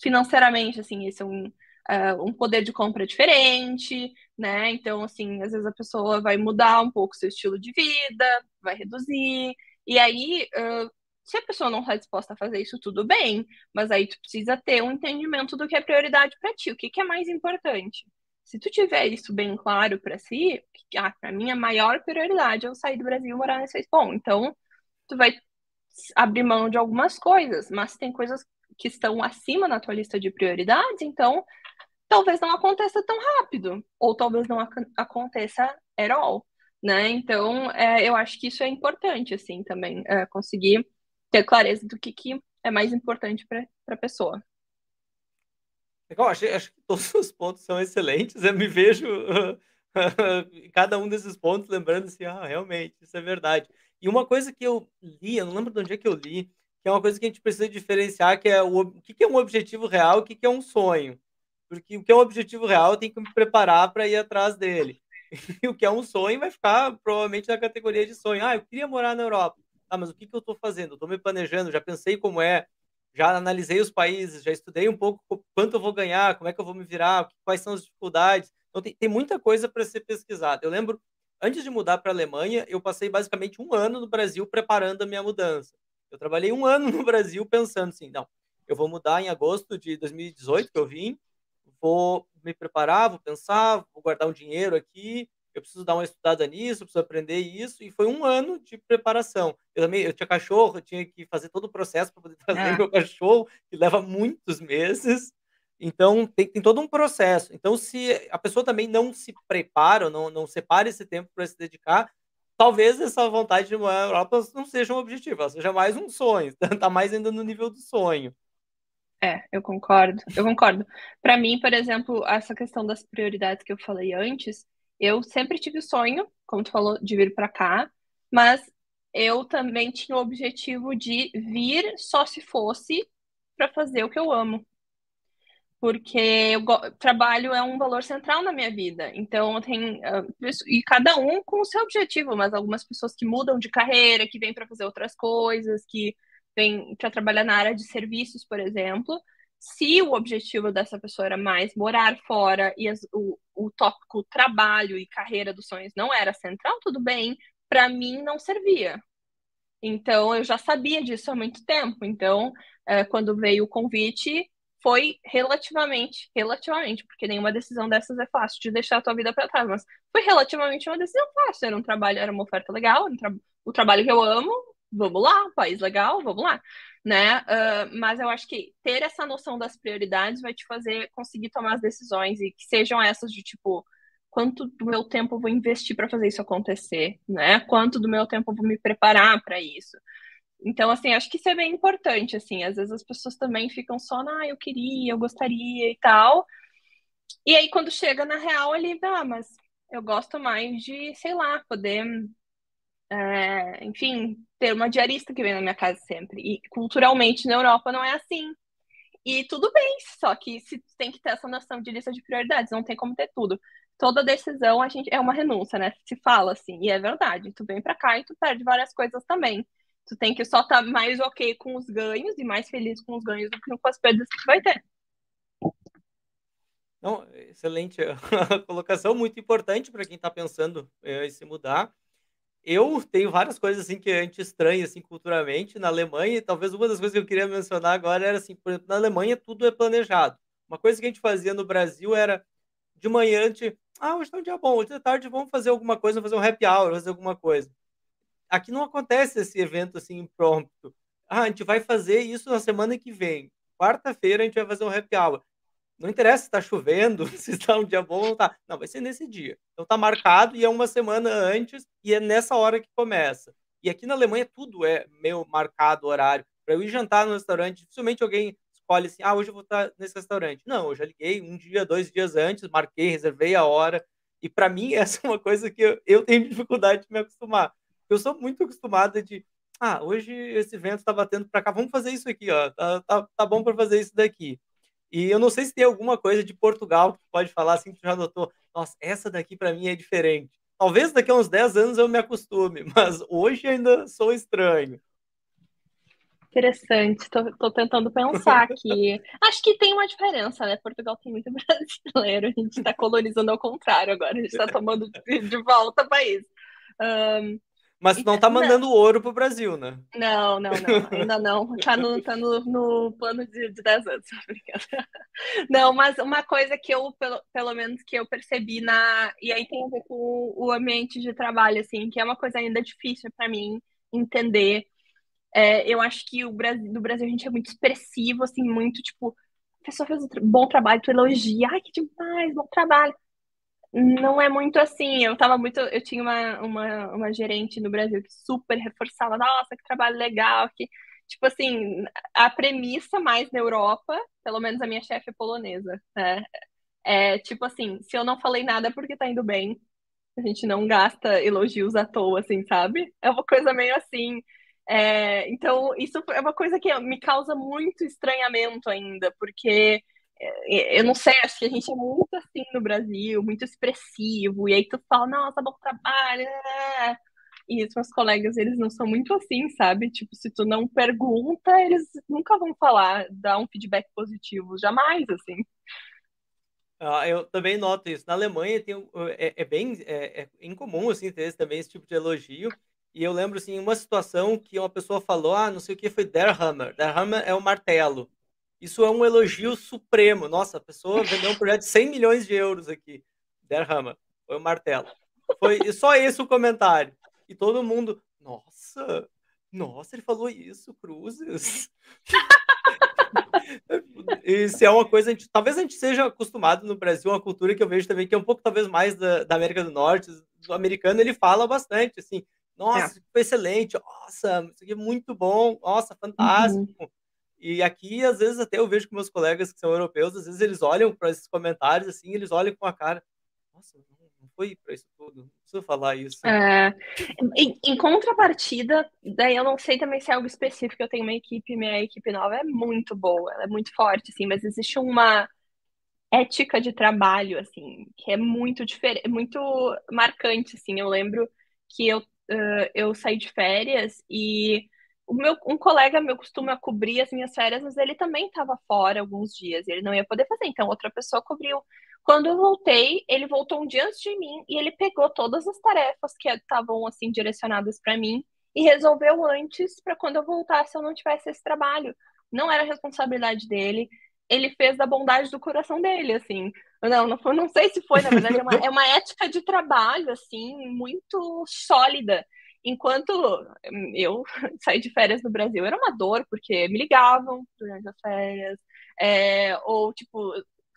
Speaker 2: financeiramente, assim, esse é um, uh, um poder de compra diferente, né? Então, assim, às vezes a pessoa vai mudar um pouco seu estilo de vida, vai reduzir, e aí, uh, se a pessoa não está disposta a fazer isso, tudo bem, mas aí tu precisa ter um entendimento do que é prioridade para ti, o que, que é mais importante. Se tu tiver isso bem claro para si, ah, para mim a maior prioridade é eu sair do Brasil e morar nesse país. Bom, então tu vai abrir mão de algumas coisas, mas tem coisas que estão acima na tua lista de prioridades, então talvez não aconteça tão rápido, ou talvez não ac aconteça at all, né? Então, é, eu acho que isso é importante, assim, também, é, conseguir ter clareza do que, que é mais importante para a pessoa.
Speaker 1: Legal, acho, acho que todos os pontos são excelentes. Eu me vejo em cada um desses pontos lembrando assim, ah, realmente, isso é verdade. E uma coisa que eu li, eu não lembro de onde é que eu li, que é uma coisa que a gente precisa diferenciar, que é o, o que, é um objetivo real e o que, é um sonho. Porque o que é um objetivo real, tenho que me preparar para ir atrás dele. E o que é um sonho vai ficar provavelmente na categoria de sonho. Ah, eu queria morar na Europa. Ah, mas o que, que eu estou fazendo? Estou me planejando, já pensei como é, já analisei os países, já estudei um pouco quanto eu vou ganhar, como é que eu vou me virar, quais são as dificuldades. Então, tem, tem muita coisa para ser pesquisada. Eu lembro, antes de mudar para a Alemanha, eu passei basicamente um ano no Brasil preparando a minha mudança. Eu trabalhei um ano no Brasil pensando assim, não, eu vou mudar em agosto de 2018, que eu vim, vou me preparar, vou pensar, vou guardar um dinheiro aqui, eu preciso dar uma estudada nisso, preciso aprender isso, e foi um ano de preparação. Eu também, eu tinha cachorro, eu tinha que fazer todo o processo para poder trazer é. meu cachorro, que leva muitos meses. Então, tem, tem, todo um processo. Então, se a pessoa também não se prepara, não, não separa esse tempo para se dedicar, talvez essa vontade de morar na Europa não seja um objetivo, ela seja mais um sonho, está mais ainda no nível do sonho.
Speaker 2: É, eu concordo, eu concordo. Para mim, por exemplo, essa questão das prioridades que eu falei antes, eu sempre tive o sonho, como tu falou, de vir para cá, mas eu também tinha o objetivo de vir só se fosse para fazer o que eu amo. Porque eu trabalho é um valor central na minha vida. Então, tem. Uh, e cada um com o seu objetivo, mas algumas pessoas que mudam de carreira, que vêm para fazer outras coisas, que vêm para trabalhar na área de serviços, por exemplo, se o objetivo dessa pessoa era mais morar fora e as, o, o tópico trabalho e carreira dos sonhos não era central, tudo bem, para mim não servia. Então eu já sabia disso há muito tempo. Então, é, quando veio o convite, foi relativamente, relativamente, porque nenhuma decisão dessas é fácil de deixar a tua vida para trás, mas foi relativamente uma decisão fácil. Era um trabalho, era uma oferta legal, um tra o trabalho que eu amo, vamos lá, país legal, vamos lá né? Uh, mas eu acho que ter essa noção das prioridades vai te fazer conseguir tomar as decisões e que sejam essas de tipo quanto do meu tempo eu vou investir para fazer isso acontecer, né? Quanto do meu tempo eu vou me preparar para isso. Então, assim, acho que isso é bem importante, assim. Às vezes as pessoas também ficam só, ah, eu queria, eu gostaria e tal. E aí, quando chega na real, ali, ah, mas eu gosto mais de, sei lá, poder é, enfim, ter uma diarista que vem na minha casa sempre. E culturalmente na Europa não é assim. E tudo bem, só que se tem que ter essa noção de lista de prioridades, não tem como ter tudo. Toda decisão a gente é uma renúncia, né? Se fala assim, e é verdade. Tu vem para cá e tu perde várias coisas também. Tu tem que só estar tá mais ok com os ganhos e mais feliz com os ganhos do que com as perdas que tu vai ter.
Speaker 1: Não, excelente colocação, muito importante para quem está pensando eh, em se mudar. Eu tenho várias coisas assim que a gente estranha assim culturalmente na Alemanha, e talvez uma das coisas que eu queria mencionar agora era assim, por exemplo, na Alemanha tudo é planejado. Uma coisa que a gente fazia no Brasil era de manhã a gente, ah, hoje é um dia bom, hoje de tarde vamos fazer alguma coisa, fazer um happy hour, fazer alguma coisa. Aqui não acontece esse evento assim impromptu. Ah, a gente vai fazer isso na semana que vem. Quarta-feira a gente vai fazer um happy hour. Não interessa se está chovendo, se está um dia bom ou não está. Não, vai ser nesse dia. Então está marcado e é uma semana antes e é nessa hora que começa. E aqui na Alemanha tudo é meio marcado horário. Para eu ir jantar no restaurante, dificilmente alguém escolhe assim, ah, hoje eu vou estar nesse restaurante. Não, eu já liguei um dia, dois dias antes, marquei, reservei a hora. E para mim essa é uma coisa que eu, eu tenho dificuldade de me acostumar. Eu sou muito acostumada de, ah, hoje esse vento está batendo para cá, vamos fazer isso aqui, ó. Tá, tá, tá bom para fazer isso daqui. E eu não sei se tem alguma coisa de Portugal que pode falar assim que tu já notou. Nossa, essa daqui para mim é diferente. Talvez daqui a uns 10 anos eu me acostume, mas hoje ainda sou estranho.
Speaker 2: Interessante, tô, tentando pensar aqui. Acho que tem uma diferença, né? Portugal tem muito brasileiro, a gente está colonizando ao contrário agora, a gente está tomando de, de volta o país. Um,
Speaker 1: mas não tá mandando não. ouro pro Brasil, né?
Speaker 2: Não, não, não, ainda não. Tá no, tá no, no plano de, de 10 anos. Não, mas uma coisa que eu, pelo, pelo menos que eu percebi na. E aí tem a ver com o ambiente de trabalho, assim, que é uma coisa ainda difícil para mim entender. É, eu acho que o Brasil, no Brasil a gente é muito expressivo, assim, muito tipo, a pessoa fez um bom trabalho, tu elogia, ai que demais, bom trabalho. Não é muito assim. Eu tava muito. Eu tinha uma, uma, uma gerente no Brasil que super reforçava, nossa, que trabalho legal, que. Tipo assim, a premissa mais na Europa, pelo menos a minha chefe é polonesa, né? É tipo assim, se eu não falei nada é porque tá indo bem. A gente não gasta elogios à toa, assim, sabe? É uma coisa meio assim. É, então, isso é uma coisa que me causa muito estranhamento ainda, porque eu não sei, acho que a gente é muito assim no Brasil, muito expressivo, e aí tu fala, nossa, bom trabalho, né? e os meus colegas, eles não são muito assim, sabe? Tipo, se tu não pergunta, eles nunca vão falar, dar um feedback positivo, jamais, assim.
Speaker 1: Ah, eu também noto isso. Na Alemanha tem, é, é bem é, é incomum assim, ter também esse tipo de elogio. E eu lembro assim, uma situação que uma pessoa falou, ah, não sei o que foi Der Hammer. Der Hammer é o martelo. Isso é um elogio supremo. Nossa, a pessoa vendeu um projeto de 100 milhões de euros aqui. Derrama. Foi o um martelo. Foi só esse o comentário. E todo mundo, nossa, nossa, ele falou isso, Cruzes. Isso é uma coisa, a gente, talvez a gente seja acostumado no Brasil, uma cultura que eu vejo também que é um pouco talvez mais da, da América do Norte, do americano, ele fala bastante, assim, nossa, é. foi excelente, nossa, isso aqui é muito bom, nossa, fantástico. Uhum. E aqui, às vezes, até eu vejo com meus colegas que são europeus, às vezes eles olham para esses comentários assim, eles olham com a cara, nossa, não foi para isso tudo, não preciso falar isso.
Speaker 2: É, em, em, contrapartida, daí eu não sei também se é algo específico, eu tenho uma equipe, minha equipe nova é muito boa, ela é muito forte, assim, mas existe uma ética de trabalho, assim, que é muito diferente, muito marcante, assim, eu lembro que eu, uh, eu saí de férias e meu, um colega meu costuma cobrir as minhas férias, mas ele também estava fora alguns dias e ele não ia poder fazer, então outra pessoa cobriu. Quando eu voltei, ele voltou um dia antes de mim e ele pegou todas as tarefas que estavam assim direcionadas para mim e resolveu antes para quando eu voltasse eu não tivesse esse trabalho. Não era responsabilidade dele. Ele fez da bondade do coração dele, assim. Não, não, não sei se foi, na verdade, é uma, é uma ética de trabalho, assim, muito sólida. Enquanto eu saí de férias no Brasil, era uma dor, porque me ligavam durante as férias, é, ou tipo,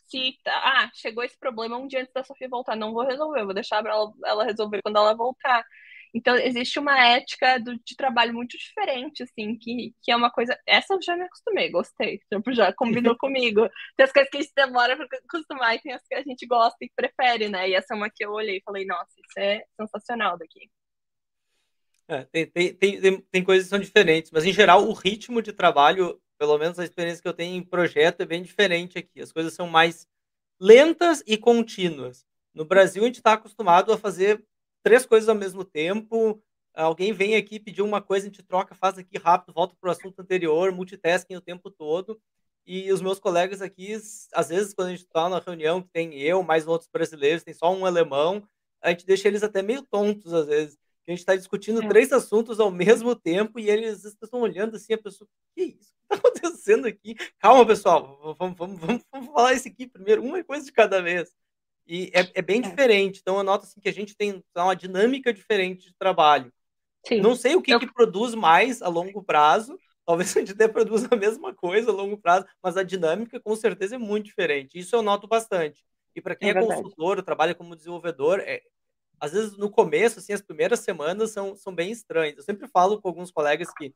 Speaker 2: se ah, chegou esse problema um dia antes da Sofia voltar, não vou resolver, vou deixar ela, ela resolver quando ela voltar. Então, existe uma ética do, de trabalho muito diferente, assim, que, que é uma coisa. Essa eu já me acostumei, gostei. Tipo, já combinou comigo. Tem as coisas que a gente demora para acostumar e tem as que a gente gosta e prefere, né? E essa é uma que eu olhei e falei, nossa, isso é sensacional daqui.
Speaker 1: É, tem, tem, tem, tem coisas que são diferentes, mas em geral o ritmo de trabalho, pelo menos a experiência que eu tenho em projeto, é bem diferente aqui. As coisas são mais lentas e contínuas. No Brasil, a gente está acostumado a fazer três coisas ao mesmo tempo. Alguém vem aqui pedir uma coisa, a gente troca, faz aqui rápido, volta para o assunto anterior, multitasking o tempo todo. E os meus colegas aqui, às vezes, quando a gente está na reunião, que tem eu, mais outros brasileiros, tem só um alemão, a gente deixa eles até meio tontos, às vezes a gente está discutindo é. três assuntos ao mesmo tempo e eles estão olhando assim, a pessoa, que isso? que está acontecendo aqui? Calma, pessoal, vamos, vamos, vamos, vamos falar isso aqui primeiro, uma coisa de cada vez. E é, é bem é. diferente. Então, eu noto assim, que a gente tem uma dinâmica diferente de trabalho. Sim. Não sei o que, eu... que produz mais a longo prazo. Talvez a gente até produza a mesma coisa a longo prazo, mas a dinâmica com certeza é muito diferente. Isso eu noto bastante. E para quem é, é consultor, trabalha como desenvolvedor, é, às vezes no começo, assim, as primeiras semanas são, são bem estranhas. Eu sempre falo com alguns colegas que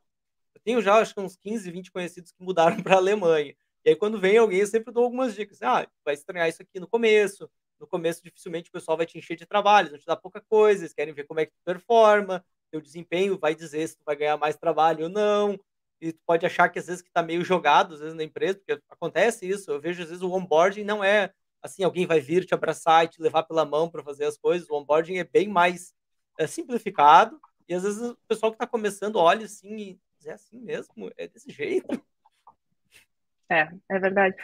Speaker 1: eu tenho já acho que uns 15, 20 conhecidos que mudaram para a Alemanha. E aí quando vem alguém, eu sempre dou algumas dicas. Ah, vai estranhar isso aqui no começo. No começo, dificilmente o pessoal vai te encher de trabalho, vão te dar pouca coisa, eles querem ver como é que tu performa, teu desempenho vai dizer se tu vai ganhar mais trabalho ou não. E tu pode achar que às vezes que tá meio jogado, às vezes, na empresa, porque acontece isso. Eu vejo às vezes o onboarding não é assim, alguém vai vir te abraçar e te levar pela mão para fazer as coisas. O onboarding é bem mais é, simplificado e às vezes o pessoal que está começando olha assim e é assim mesmo? É desse jeito?
Speaker 2: É, é verdade.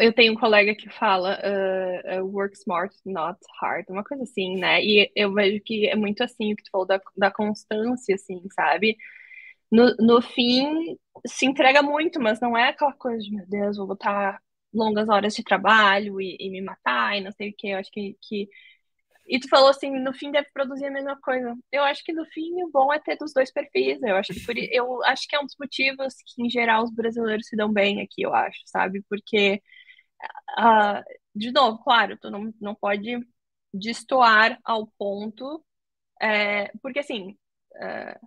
Speaker 2: Eu tenho um colega que fala uh, work smart, not hard, uma coisa assim, né? E eu vejo que é muito assim o que tu falou da, da constância, assim, sabe? No, no fim, se entrega muito, mas não é aquela coisa de, meu Deus, vou botar longas horas de trabalho e, e me matar e não sei o que. Eu acho que, que e tu falou assim, no fim deve produzir a mesma coisa. Eu acho que no fim o bom é ter dos dois perfis. Eu acho que por, eu acho que é um dos motivos que em geral os brasileiros se dão bem aqui, eu acho, sabe? Porque uh, de novo, claro, tu não, não pode destoar ao ponto, é, porque assim, é,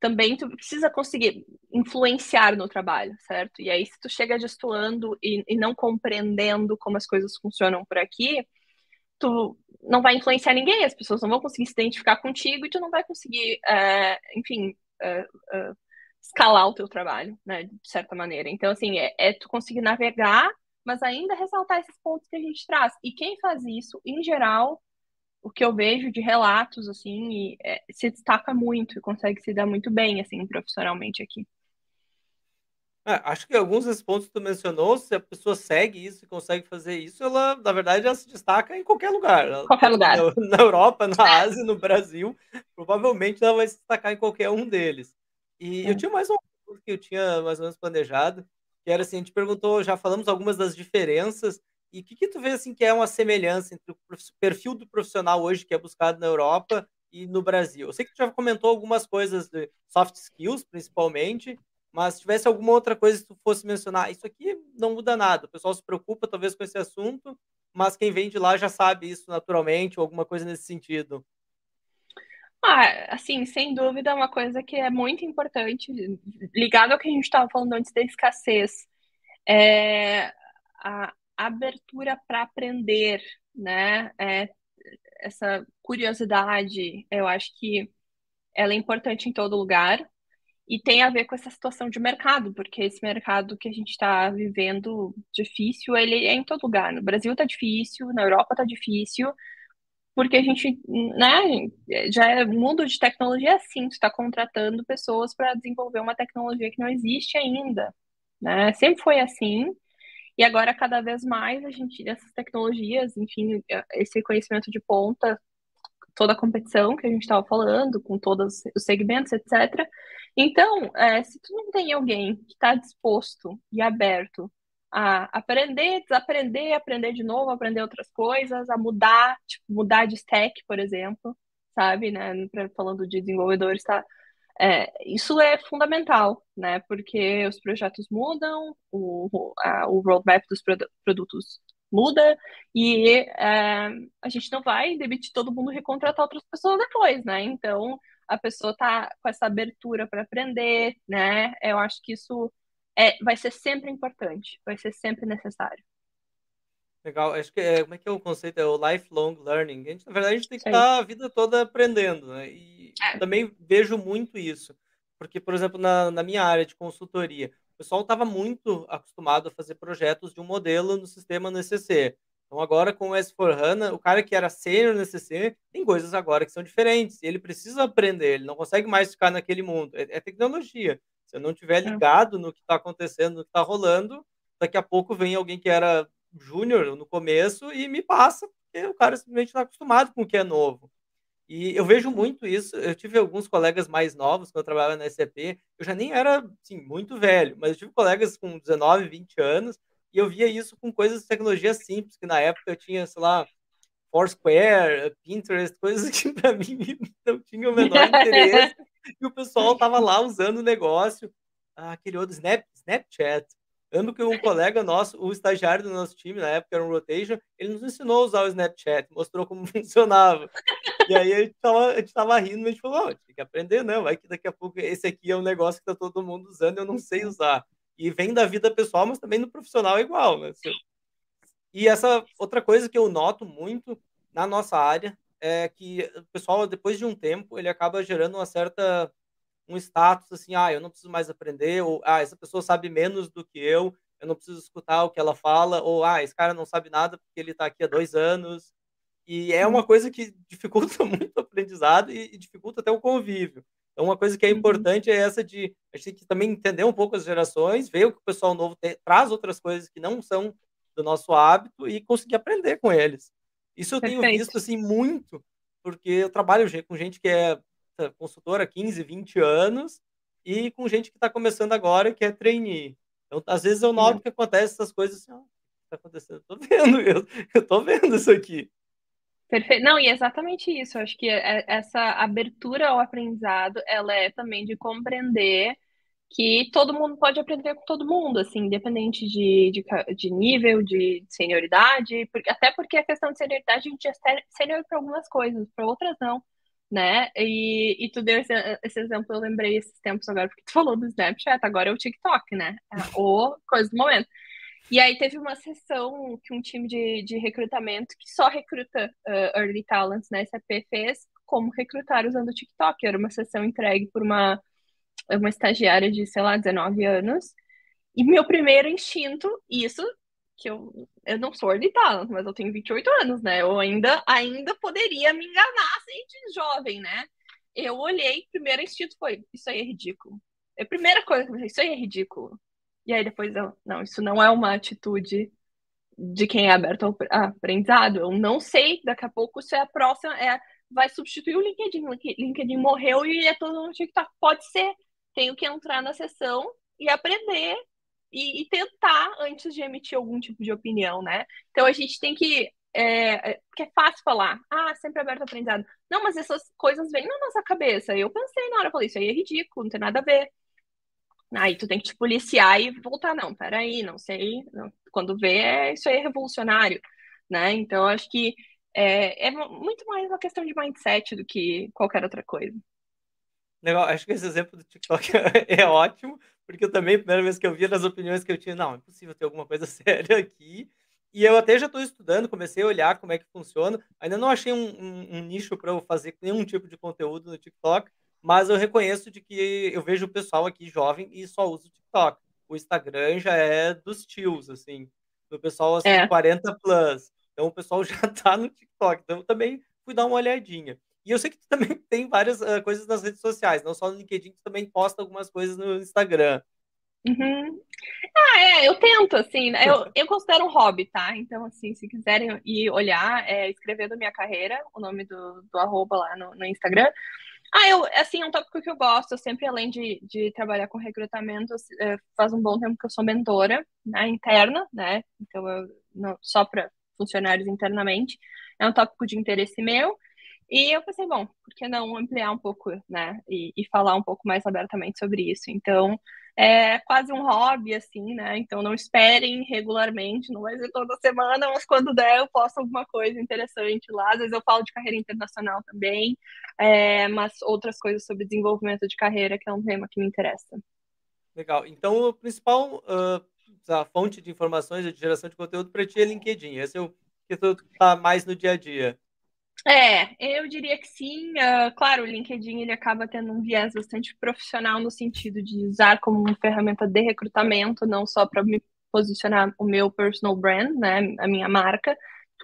Speaker 2: também tu precisa conseguir influenciar no trabalho, certo? E aí se tu chega destoando e, e não compreendendo como as coisas funcionam por aqui, tu não vai influenciar ninguém, as pessoas não vão conseguir se identificar contigo e tu não vai conseguir, é, enfim, é, é, escalar o teu trabalho, né, de certa maneira. Então, assim, é, é, tu conseguir navegar, mas ainda ressaltar esses pontos que a gente traz. E quem faz isso, em geral, o que eu vejo de relatos, assim, é, se destaca muito e consegue se dar muito bem, assim, profissionalmente aqui.
Speaker 1: É, acho que alguns desses pontos que tu mencionou, se a pessoa segue isso e consegue fazer isso, ela, na verdade, ela se destaca em qualquer lugar.
Speaker 2: Qualquer lugar.
Speaker 1: Na, na Europa, na Ásia, no Brasil, provavelmente ela vai se destacar em qualquer um deles. E é. eu tinha mais coisa que eu tinha mais ou menos planejado, que era assim, a gente perguntou, já falamos algumas das diferenças, e o que, que tu vê assim que é uma semelhança entre o perfil do profissional hoje que é buscado na Europa e no Brasil? Eu sei que tu já comentou algumas coisas de soft skills, principalmente, mas se tivesse alguma outra coisa que tu fosse mencionar, isso aqui não muda nada. O pessoal se preocupa talvez com esse assunto, mas quem vem de lá já sabe isso naturalmente, ou alguma coisa nesse sentido.
Speaker 2: Ah, assim, sem dúvida, é uma coisa que é muito importante, ligado ao que a gente estava falando antes da escassez, é a abertura para aprender, né? É, essa curiosidade, eu acho que ela é importante em todo lugar, e tem a ver com essa situação de mercado, porque esse mercado que a gente está vivendo difícil, ele é em todo lugar. No Brasil está difícil, na Europa está difícil, porque a gente, né, já é mundo de tecnologia assim, tu está contratando pessoas para desenvolver uma tecnologia que não existe ainda, né? Sempre foi assim. E agora, cada vez mais, a gente, essas tecnologias, enfim, esse conhecimento de ponta, toda a competição que a gente estava falando, com todos os segmentos, etc., então, é, se tu não tem alguém que está disposto e aberto a aprender, desaprender, aprender de novo, aprender outras coisas, a mudar, tipo, mudar de stack, por exemplo, sabe, né? Falando de desenvolvedores, tá? É, isso é fundamental, né? Porque os projetos mudam, o, a, o roadmap dos produtos muda e é, a gente não vai demitir todo mundo recontratar outras pessoas depois, né? Então, a pessoa tá com essa abertura para aprender, né? Eu acho que isso é, vai ser sempre importante, vai ser sempre necessário.
Speaker 1: Legal, acho que é, como é que é o conceito? É o lifelong learning. A gente, na verdade, a gente tem que estar a vida toda aprendendo, né? E é. também vejo muito isso. Porque, por exemplo, na, na minha área de consultoria, o pessoal estava muito acostumado a fazer projetos de um modelo no sistema no ECC. Então, agora com o S4HANA, o cara que era sênior no SCC, tem coisas agora que são diferentes. E ele precisa aprender, ele não consegue mais ficar naquele mundo. É, é tecnologia. Se eu não estiver é. ligado no que está acontecendo, no que está rolando, daqui a pouco vem alguém que era júnior no começo e me passa, porque o cara simplesmente está acostumado com o que é novo. E eu vejo muito isso. Eu tive alguns colegas mais novos quando eu trabalhava na SAP. Eu já nem era, assim, muito velho, mas eu tive colegas com 19, 20 anos e eu via isso com coisas de tecnologia simples, que na época eu tinha, sei lá, Foursquare, Pinterest, coisas que para mim não tinham o menor interesse. e o pessoal tava lá usando o negócio. Ah, aquele outro Snap, Snapchat. Lembro que um colega nosso, o estagiário do nosso time, na época era um rotation, ele nos ensinou a usar o Snapchat, mostrou como funcionava. E aí a gente tava, a gente tava rindo, mas a gente falou, oh, tem que aprender, não, vai que daqui a pouco esse aqui é um negócio que tá todo mundo usando eu não sei usar e vem da vida pessoal, mas também no profissional é igual, né? E essa outra coisa que eu noto muito na nossa área é que o pessoal, depois de um tempo, ele acaba gerando uma certa um status assim, ah, eu não preciso mais aprender, ou ah, essa pessoa sabe menos do que eu, eu não preciso escutar o que ela fala, ou ah, esse cara não sabe nada porque ele está aqui há dois anos. E é uma coisa que dificulta muito o aprendizado e, e dificulta até o convívio. Então, uma coisa que é uhum. importante é essa de a gente tem que também entender um pouco as gerações, ver o que o pessoal novo tem, traz outras coisas que não são do nosso hábito e conseguir aprender com eles. Isso eu Perfeito. tenho visto assim muito, porque eu trabalho com gente que é consultora há 15, 20 anos e com gente que está começando agora que é trainee. Então, às vezes eu noto é. que acontece essas coisas assim, o que está acontecendo? Eu tô vendo, eu, eu tô vendo isso aqui.
Speaker 2: Perfeito. Não, e é exatamente isso. Eu acho que é, essa abertura ao aprendizado, ela é também de compreender que todo mundo pode aprender com todo mundo, assim, independente de, de, de nível, de senioridade, porque, até porque a questão de senioridade, a gente é senior para algumas coisas, para outras não, né? E, e tu deu esse, esse, exemplo, eu lembrei esses tempos agora, porque tu falou do Snapchat, agora é o TikTok, né? É o coisa do momento. E aí teve uma sessão que um time de, de recrutamento que só recruta uh, early talents na SAP fez como recrutar usando o TikTok. Era uma sessão entregue por uma, uma estagiária de, sei lá, 19 anos. E meu primeiro instinto, isso, que eu, eu não sou talent, mas eu tenho 28 anos, né? Eu ainda, ainda poderia me enganar sendo jovem, né? Eu olhei, primeiro instinto foi, isso aí é ridículo. É a primeira coisa que eu pensei, isso aí é ridículo. E aí depois eu, não, isso não é uma atitude de quem é aberto ao aprendizado. Eu não sei, daqui a pouco isso é a próxima, é, vai substituir o LinkedIn. LinkedIn morreu e é todo mundo TikTok. Pode ser. Tenho que entrar na sessão e aprender e, e, tentar antes de emitir algum tipo de opinião, né? Então a gente tem que. É, é, porque é fácil falar, ah, sempre aberto ao aprendizado. Não, mas essas coisas vêm na nossa cabeça. Eu pensei na hora, eu falei, isso aí é ridículo, não tem nada a ver. Aí tu tem que te policiar e voltar, não, peraí, não sei. Não. Quando vê, é, isso aí é revolucionário, né? Então, acho que é, é muito mais uma questão de mindset do que qualquer outra coisa.
Speaker 1: Legal, acho que esse exemplo do TikTok é ótimo, porque eu também, a primeira vez que eu vi as opiniões que eu tinha, não, é impossível ter alguma coisa séria aqui. E eu até já estou estudando, comecei a olhar como é que funciona. Ainda não achei um, um, um nicho para eu fazer nenhum tipo de conteúdo no TikTok, mas eu reconheço de que eu vejo o pessoal aqui jovem e só usa o TikTok. O Instagram já é dos tios, assim, do pessoal assim, é. 40 plus. Então o pessoal já tá no TikTok. Então eu também fui dar uma olhadinha. E eu sei que tu também tem várias uh, coisas nas redes sociais, não só no LinkedIn, tu também posta algumas coisas no Instagram.
Speaker 2: Uhum. Ah, é, eu tento, assim, né, eu, eu considero um hobby, tá? Então, assim, se quiserem ir olhar, é escrever da minha carreira, o nome do, do arroba lá no, no Instagram. Ah, eu, assim, é um tópico que eu gosto. Eu sempre, além de, de trabalhar com recrutamento, é, faz um bom tempo que eu sou mentora, né, interna, né? Então, eu, não, só para funcionários internamente. É um tópico de interesse meu. E eu pensei, bom, por que não ampliar um pouco, né? E, e falar um pouco mais abertamente sobre isso. Então, é quase um hobby, assim, né? Então não esperem regularmente, não vai ser toda semana, mas quando der eu posto alguma coisa interessante lá. Às vezes eu falo de carreira internacional também, é, mas outras coisas sobre desenvolvimento de carreira, que é um tema que me interessa.
Speaker 1: Legal. Então, o principal uh, a fonte de informações de geração de conteúdo para ti é LinkedIn. Esse é o que tu tá mais no dia a dia.
Speaker 2: É, eu diria que sim. Uh, claro, o LinkedIn ele acaba tendo um viés bastante profissional no sentido de usar como uma ferramenta de recrutamento, não só para me posicionar o meu personal brand, né, a minha marca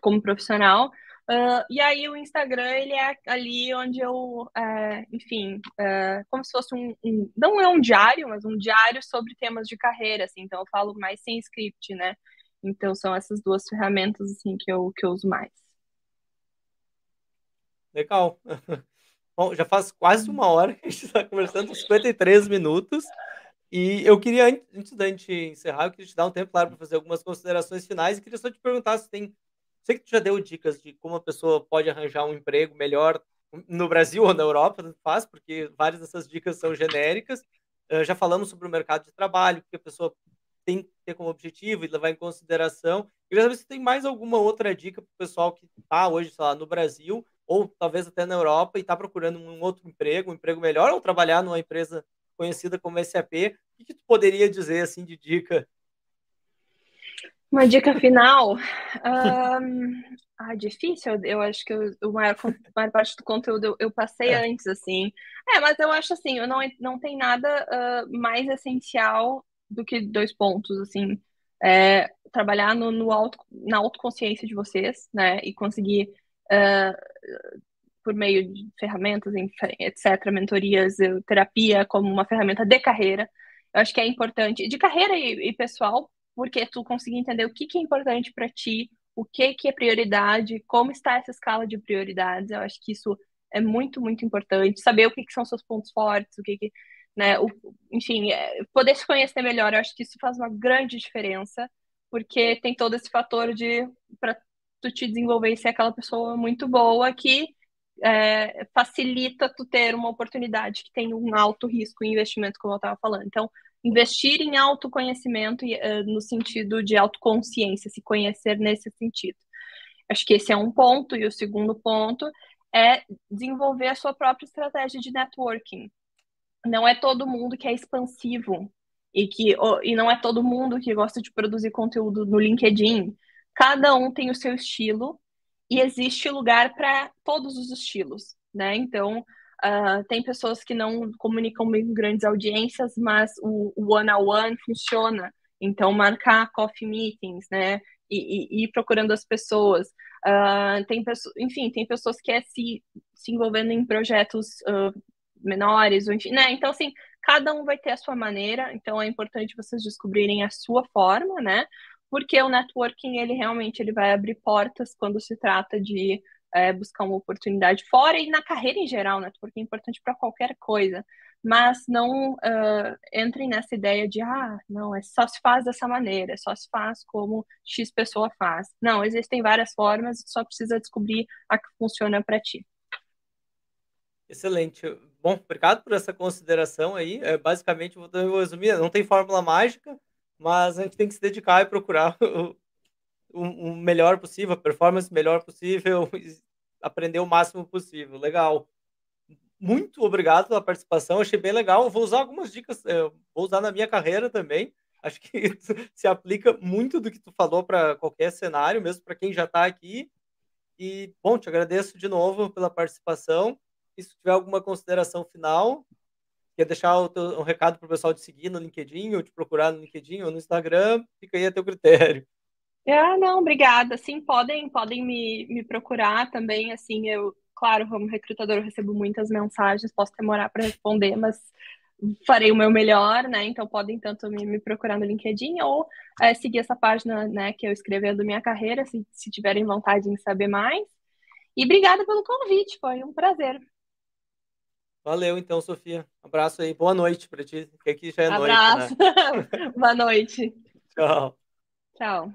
Speaker 2: como profissional. Uh, e aí o Instagram ele é ali onde eu, uh, enfim, uh, como se fosse um, um, não é um diário, mas um diário sobre temas de carreira, assim. Então eu falo mais sem script, né? Então são essas duas ferramentas assim que eu que eu uso mais.
Speaker 1: Legal. Bom, já faz quase uma hora que a gente está conversando, 53 minutos. E eu queria, antes da gente encerrar, eu queria te dar um tempo, claro, para fazer algumas considerações finais. E queria só te perguntar se tem. Sei que tu já deu dicas de como a pessoa pode arranjar um emprego melhor no Brasil ou na Europa, faz, porque várias dessas dicas são genéricas. Uh, já falamos sobre o mercado de trabalho, que a pessoa tem que ter como objetivo e levar em consideração. Queria saber se tem mais alguma outra dica para o pessoal que está hoje, sei lá, no Brasil ou talvez até na Europa e está procurando um outro emprego, um emprego melhor, ou trabalhar numa empresa conhecida como SAP, o que, tu poderia dizer assim de dica?
Speaker 2: Uma dica final. um, ah, difícil. Eu acho que o maior, a maior parte do conteúdo eu, eu passei é. antes, assim. É, mas eu acho assim, eu não, não tem nada uh, mais essencial do que dois pontos, assim. É, trabalhar no, no auto, na autoconsciência de vocês, né? E conseguir uh, por meio de ferramentas, etc., mentorias, terapia como uma ferramenta de carreira. Eu acho que é importante, de carreira e, e pessoal, porque tu conseguir entender o que, que é importante para ti, o que, que é prioridade, como está essa escala de prioridades. Eu acho que isso é muito, muito importante. Saber o que, que são seus pontos fortes, o que, que né, o, enfim, é, poder se conhecer melhor. Eu acho que isso faz uma grande diferença, porque tem todo esse fator de para tu te desenvolver e ser aquela pessoa muito boa que é, facilita tu ter uma oportunidade que tem um alto risco em investimento, como eu estava falando. Então, investir em autoconhecimento uh, no sentido de autoconsciência, se conhecer nesse sentido. Acho que esse é um ponto, e o segundo ponto é desenvolver a sua própria estratégia de networking. Não é todo mundo que é expansivo e que e não é todo mundo que gosta de produzir conteúdo no LinkedIn. Cada um tem o seu estilo e existe lugar para todos os estilos, né? Então, uh, tem pessoas que não comunicam bem com grandes audiências, mas o one-on-one -on -one funciona. Então, marcar coffee meetings, né? E, e, ir procurando as pessoas. Uh, tem pessoas, enfim, tem pessoas que querem se, se envolvendo em projetos uh, menores, enfim, né? Então, assim, cada um vai ter a sua maneira, então é importante vocês descobrirem a sua forma, né? Porque o networking ele realmente ele vai abrir portas quando se trata de é, buscar uma oportunidade fora e na carreira em geral, networking é importante para qualquer coisa, mas não uh, entrem nessa ideia de ah, não, é só se faz dessa maneira, é só se faz como X pessoa faz. Não, existem várias formas, só precisa descobrir a que funciona para ti.
Speaker 1: Excelente. Bom, obrigado por essa consideração aí. É, basicamente, vou resumir, não tem fórmula mágica, mas a gente tem que se dedicar e procurar o, o melhor possível, a performance melhor possível, aprender o máximo possível. Legal. Muito obrigado pela participação, achei bem legal. vou usar algumas dicas, eh, vou usar na minha carreira também. Acho que se aplica muito do que tu falou para qualquer cenário, mesmo para quem já está aqui. E, bom, te agradeço de novo pela participação. E se tiver alguma consideração final, Quer deixar teu, um recado para o pessoal te seguir no LinkedIn, ou te procurar no LinkedIn ou no Instagram? Fica aí a teu critério.
Speaker 2: Ah, não, obrigada. Sim, podem, podem me, me procurar também. Assim, eu, claro, como recrutador, eu recebo muitas mensagens, posso demorar para responder, mas farei o meu melhor, né? Então podem tanto me, me procurar no LinkedIn ou é, seguir essa página, né, que eu escrevendo minha carreira, se, se tiverem vontade em saber mais. E obrigada pelo convite, foi um prazer.
Speaker 1: Valeu, então, Sofia. Abraço aí. Boa noite para ti, que aqui já é
Speaker 2: Abraço.
Speaker 1: noite. Né?
Speaker 2: Boa noite.
Speaker 1: Tchau.
Speaker 2: Tchau.